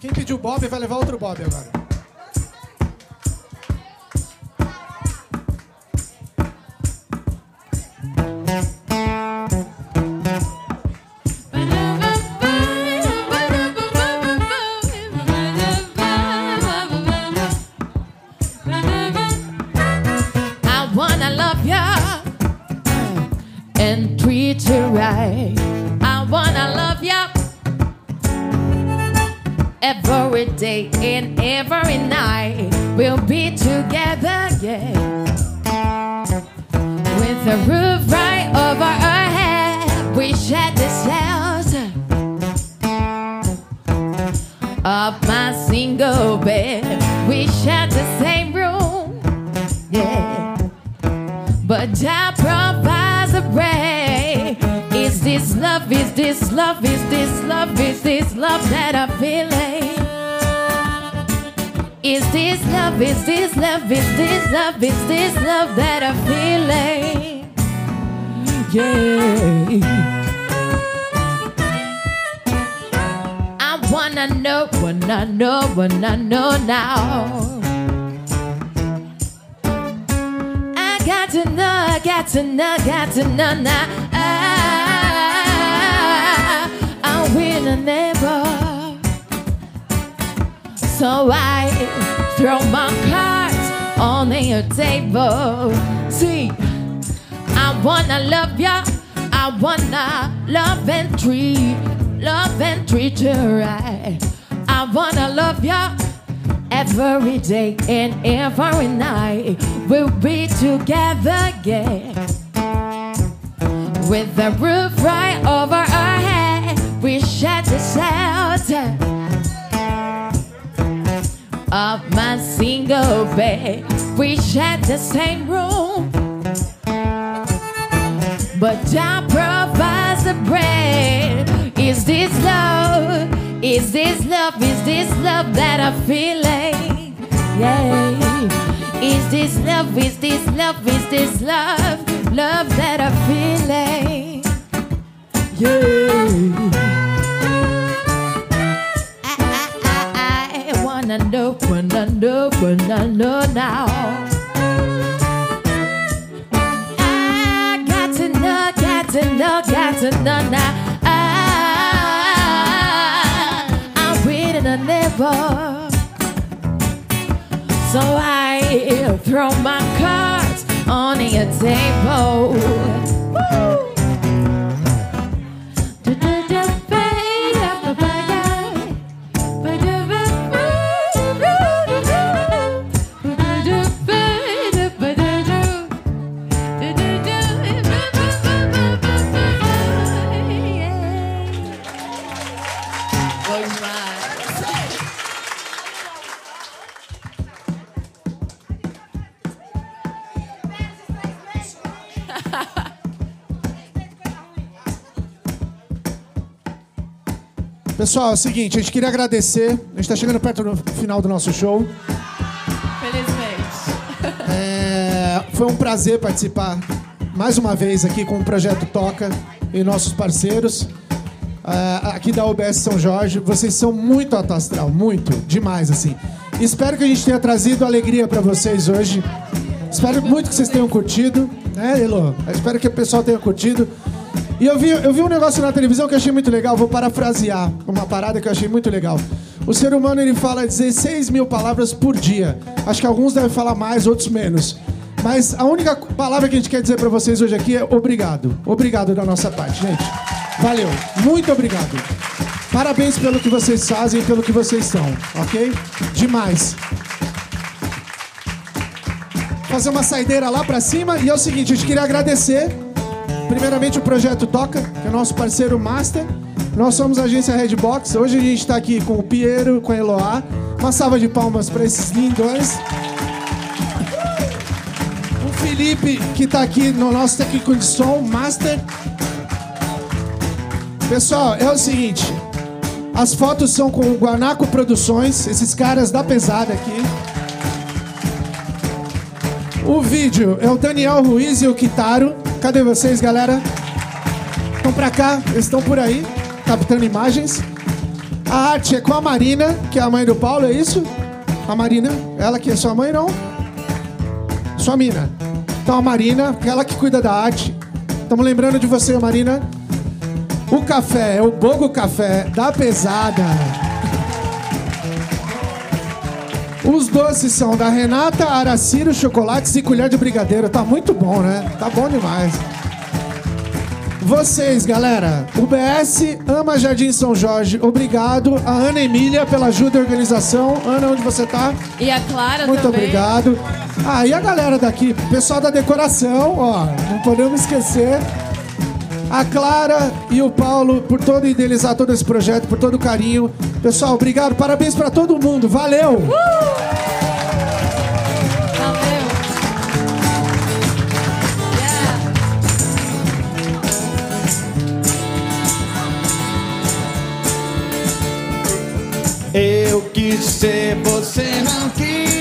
Quem pediu Bob vai levar outro Bob agora. Is this love? Is this love? Is this love? Is this love that I'm feeling? Yeah. I wanna know, wanna know, wanna know now. I got to know, I got to know, got to know now. I, I will never. So I throw my cards on your table. See, I wanna love ya. I wanna love and treat, love and treat you right. I wanna love ya every day and every night. We'll be together again. With the roof right over our head, we share the shelter of my single bed. We share the same room. But Jah provides the bread. Is this love? Is this love? Is this love that I'm feeling? Yeah. Is this love? Is this love? Is this love? Love that I'm feeling? Yeah. I, I, I wanna know, know, wanna know now. I got to know, got to know, got to know now. I, I'm reading a never. So I throw my cards on your table. Woo! Pessoal, é o seguinte, a gente queria agradecer. A gente está chegando perto do final do nosso show. Felizmente. É, foi um prazer participar mais uma vez aqui com o Projeto Toca e nossos parceiros. É, aqui da UBS São Jorge. Vocês são muito alto astral, muito, demais, assim. Espero que a gente tenha trazido alegria para vocês hoje. Espero muito que vocês tenham curtido, né? Eu espero que o pessoal tenha curtido. E eu vi, eu vi um negócio na televisão que eu achei muito legal, vou parafrasear uma parada que eu achei muito legal. O ser humano ele fala 16 mil palavras por dia. Acho que alguns devem falar mais, outros menos. Mas a única palavra que a gente quer dizer para vocês hoje aqui é obrigado. Obrigado da nossa parte, gente. Valeu. Muito obrigado. Parabéns pelo que vocês fazem e pelo que vocês são, ok? Demais. Fazer uma saideira lá pra cima e é o seguinte, a gente queria agradecer primeiramente o Projeto Toca, que é nosso parceiro master. Nós somos a agência Redbox. Hoje a gente está aqui com o Piero, com a Eloá. Uma salva de palmas para esses lindões. O Felipe, que está aqui no nosso técnico de som, master. Pessoal, é o seguinte. As fotos são com o Guanaco Produções, esses caras da pesada aqui. O vídeo é o Daniel Ruiz e o Kitaro. Cadê vocês, galera? Estão pra cá, estão por aí, captando imagens. A arte é com a Marina, que é a mãe do Paulo, é isso? A Marina, ela que é sua mãe, não? Sua mina. Então a Marina, ela que cuida da arte. Estamos lembrando de você, Marina. O café é o Bogo Café da Pesada. Os doces são da Renata Araciro Chocolates e Colher de Brigadeiro. Tá muito bom, né? Tá bom demais. Vocês, galera, o BS ama Jardim São Jorge. Obrigado. A Ana Emília pela ajuda e organização. Ana, onde você tá? E a Clara Muito também. obrigado. Ah, e a galera daqui, pessoal da decoração, ó, não podemos esquecer. A Clara e o Paulo por todo idealizar todo esse projeto, por todo o carinho. Pessoal, obrigado, parabéns pra todo mundo. Valeu! Valeu. Yeah. Eu quis ser, você não quis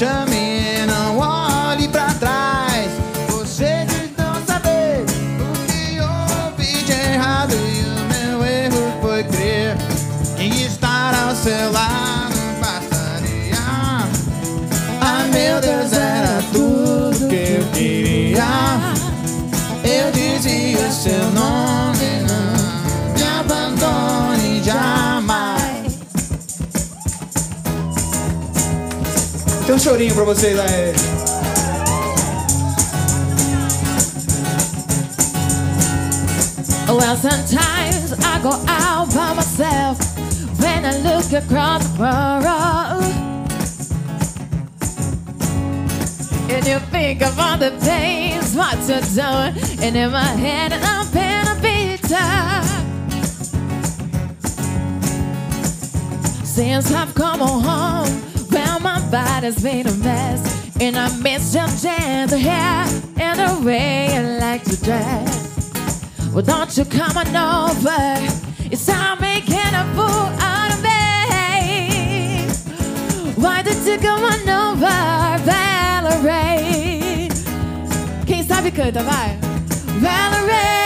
não chorinho pra vocês aí. Well, sometimes I go out by myself when I look across the world. And you think of all the things what you're doing, and in my head I'm been a beater. Since I've come home, my body's been a mess, and I miss your gentle hair and the way you like to dress. Well, don't you come on over? It's time making a fool out of me. Why did you come on over, Valerie? Quem sabe canta, vai. Valerie.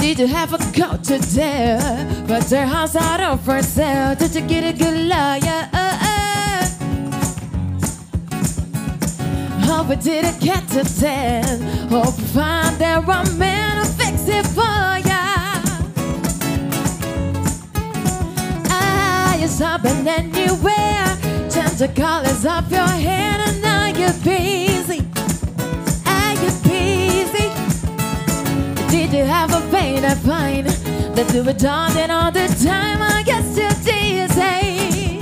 Did you have a coat to do? But their house out of for sale. Did you get a good lawyer? Hope it didn't get to ten. Hope you find there a man to fix it for ya. Ah, you're stopping anywhere. Change the colors of your hair and now you're busy. You have a pain to find that you were dancing all the time? I guess you're dizzy.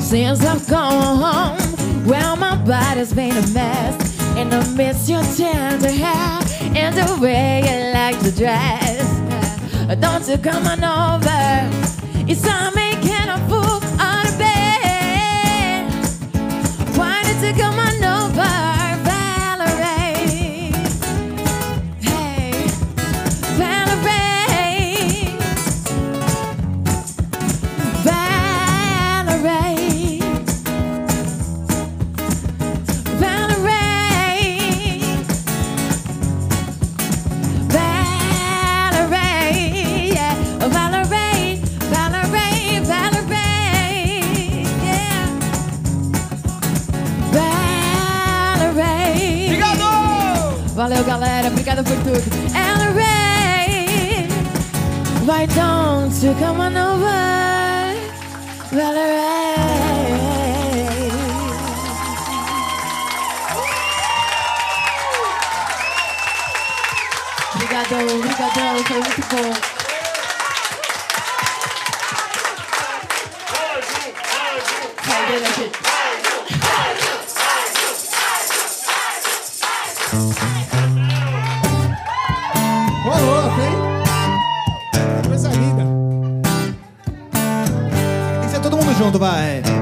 Since I've gone home, well, my body's been a mess, and I miss your tender hair and the way you like to dress. Don't you come on over? It's time making a fool out of bed. Why did you come on Obrigada por tudo. Ella Ray. Why don't you come on over? Valerie. Obrigadão, obrigadão. Foi muito bom. Sai daqui. Junto, vai.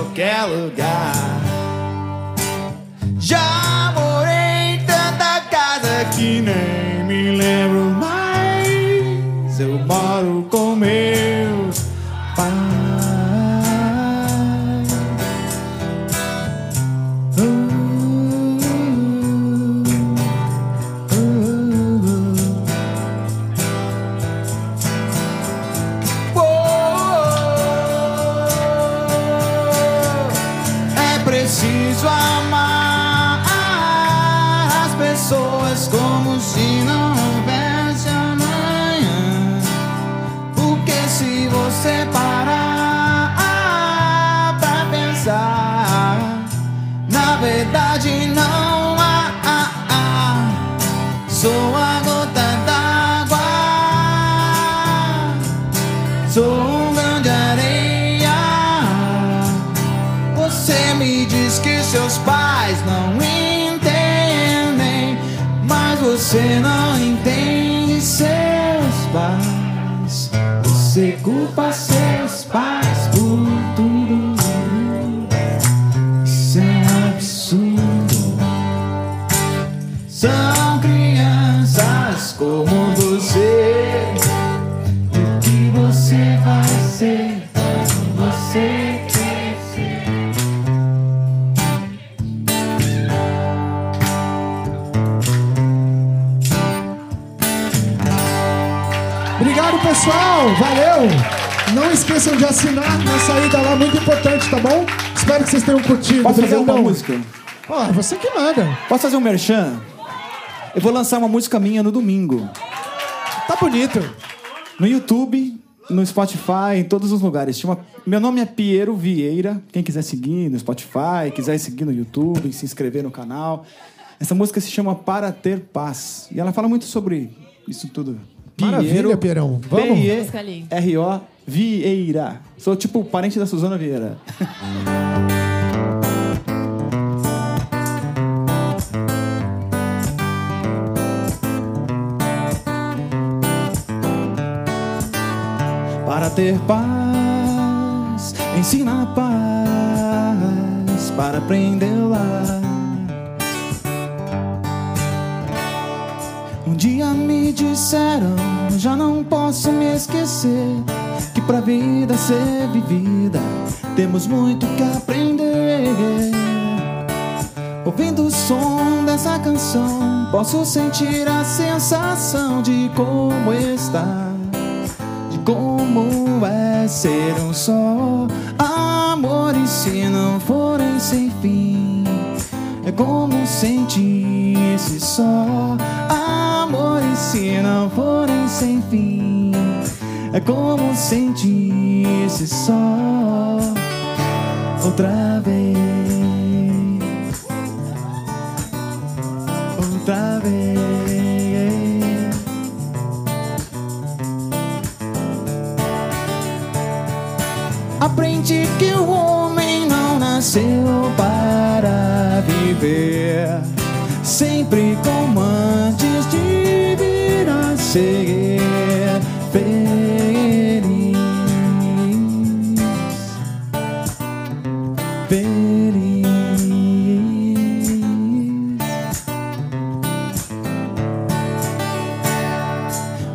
Qualquer lugar. Já morei em tanta casa que nem me lembro mais. Eu moro com pessoal. Valeu. Não esqueçam de assinar na saída lá, muito importante, tá bom? Espero que vocês tenham curtido. Posso fazer uma música? Ó, você que manda. Posso fazer um merchan? Eu vou lançar uma música minha no domingo. Tá bonito. No YouTube, no Spotify, em todos os lugares. Chama... Meu nome é Piero Vieira. Quem quiser seguir no Spotify, quiser seguir no YouTube, se inscrever no canal. Essa música se chama Para Ter Paz. E ela fala muito sobre isso tudo. Maravilha, Pierão. Vamos? P-I-E-R-O Vieira. Sou tipo parente da Suzana Vieira. Para ter paz, ensina a paz para aprendê-la. Um dia me disseram, já não posso me esquecer, que pra vida ser vivida temos muito que aprender. Ouvindo o som dessa canção, posso sentir a sensação de como está, de como é ser um só. Amores se não forem sem fim, é como sentir esse só. Amores se não forem sem fim, é como sentir esse só. Outra vez, outra vez. Aprendi que o homem não nasceu para viver sempre antes de ser feliz. Feliz.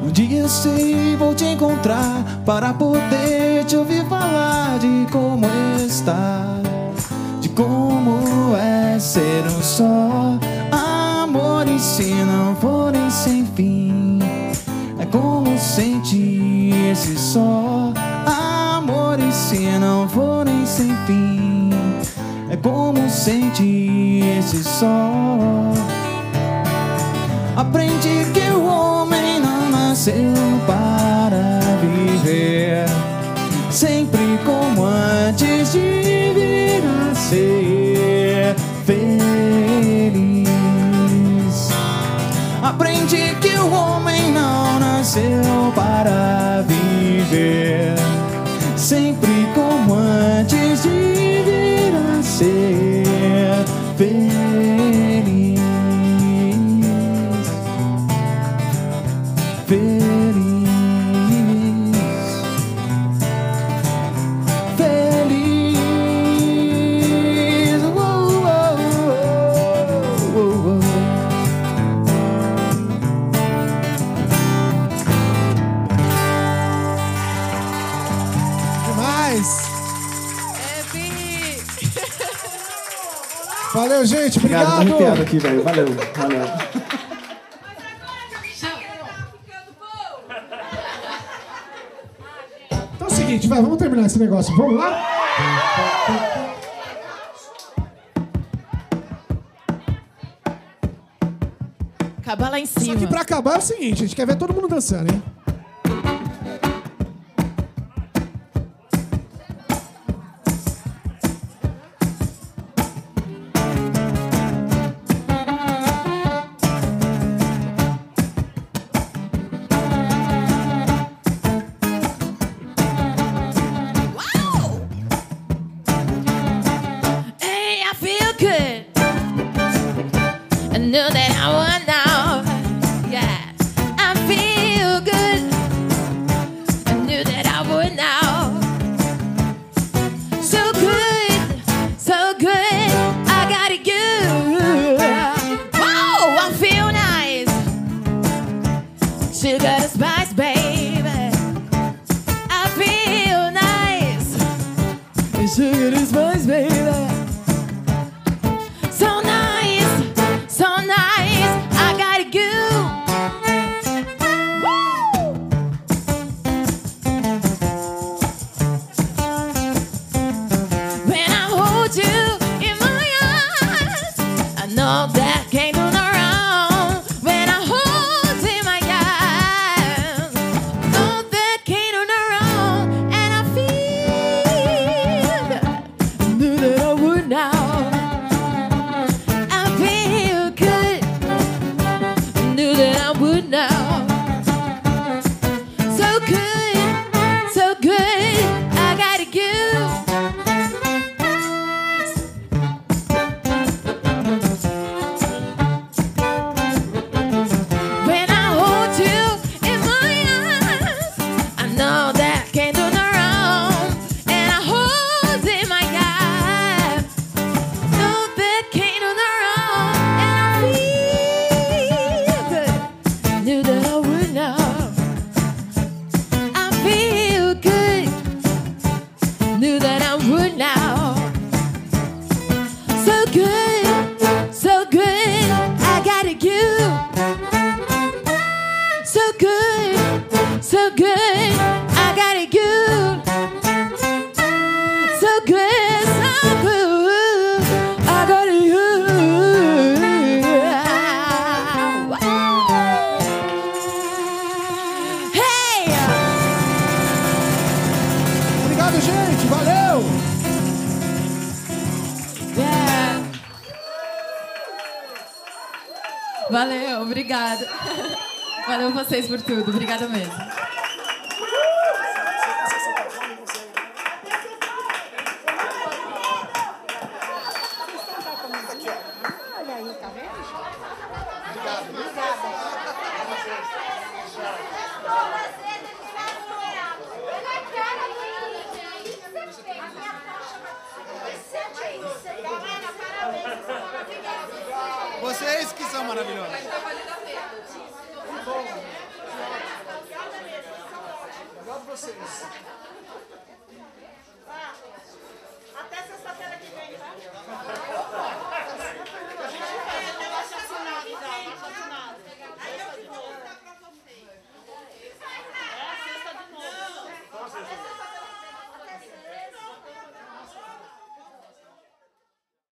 Um dia eu sei vou te encontrar para poder te ouvir falar de como está, de como é ser um só. Amores se sente esse sol. Aprende que o homem não nasceu para viver sempre como antes de vir a ser feliz. Aprende que o homem não nasceu para viver. been Gente. Obrigado. Obrigado. Aqui, velho. Valeu. Valeu. Então é o seguinte, vai, vamos terminar esse negócio. Vamos lá? Acabar lá em cima. Só que pra acabar é o seguinte, a gente quer ver todo mundo dançando, hein?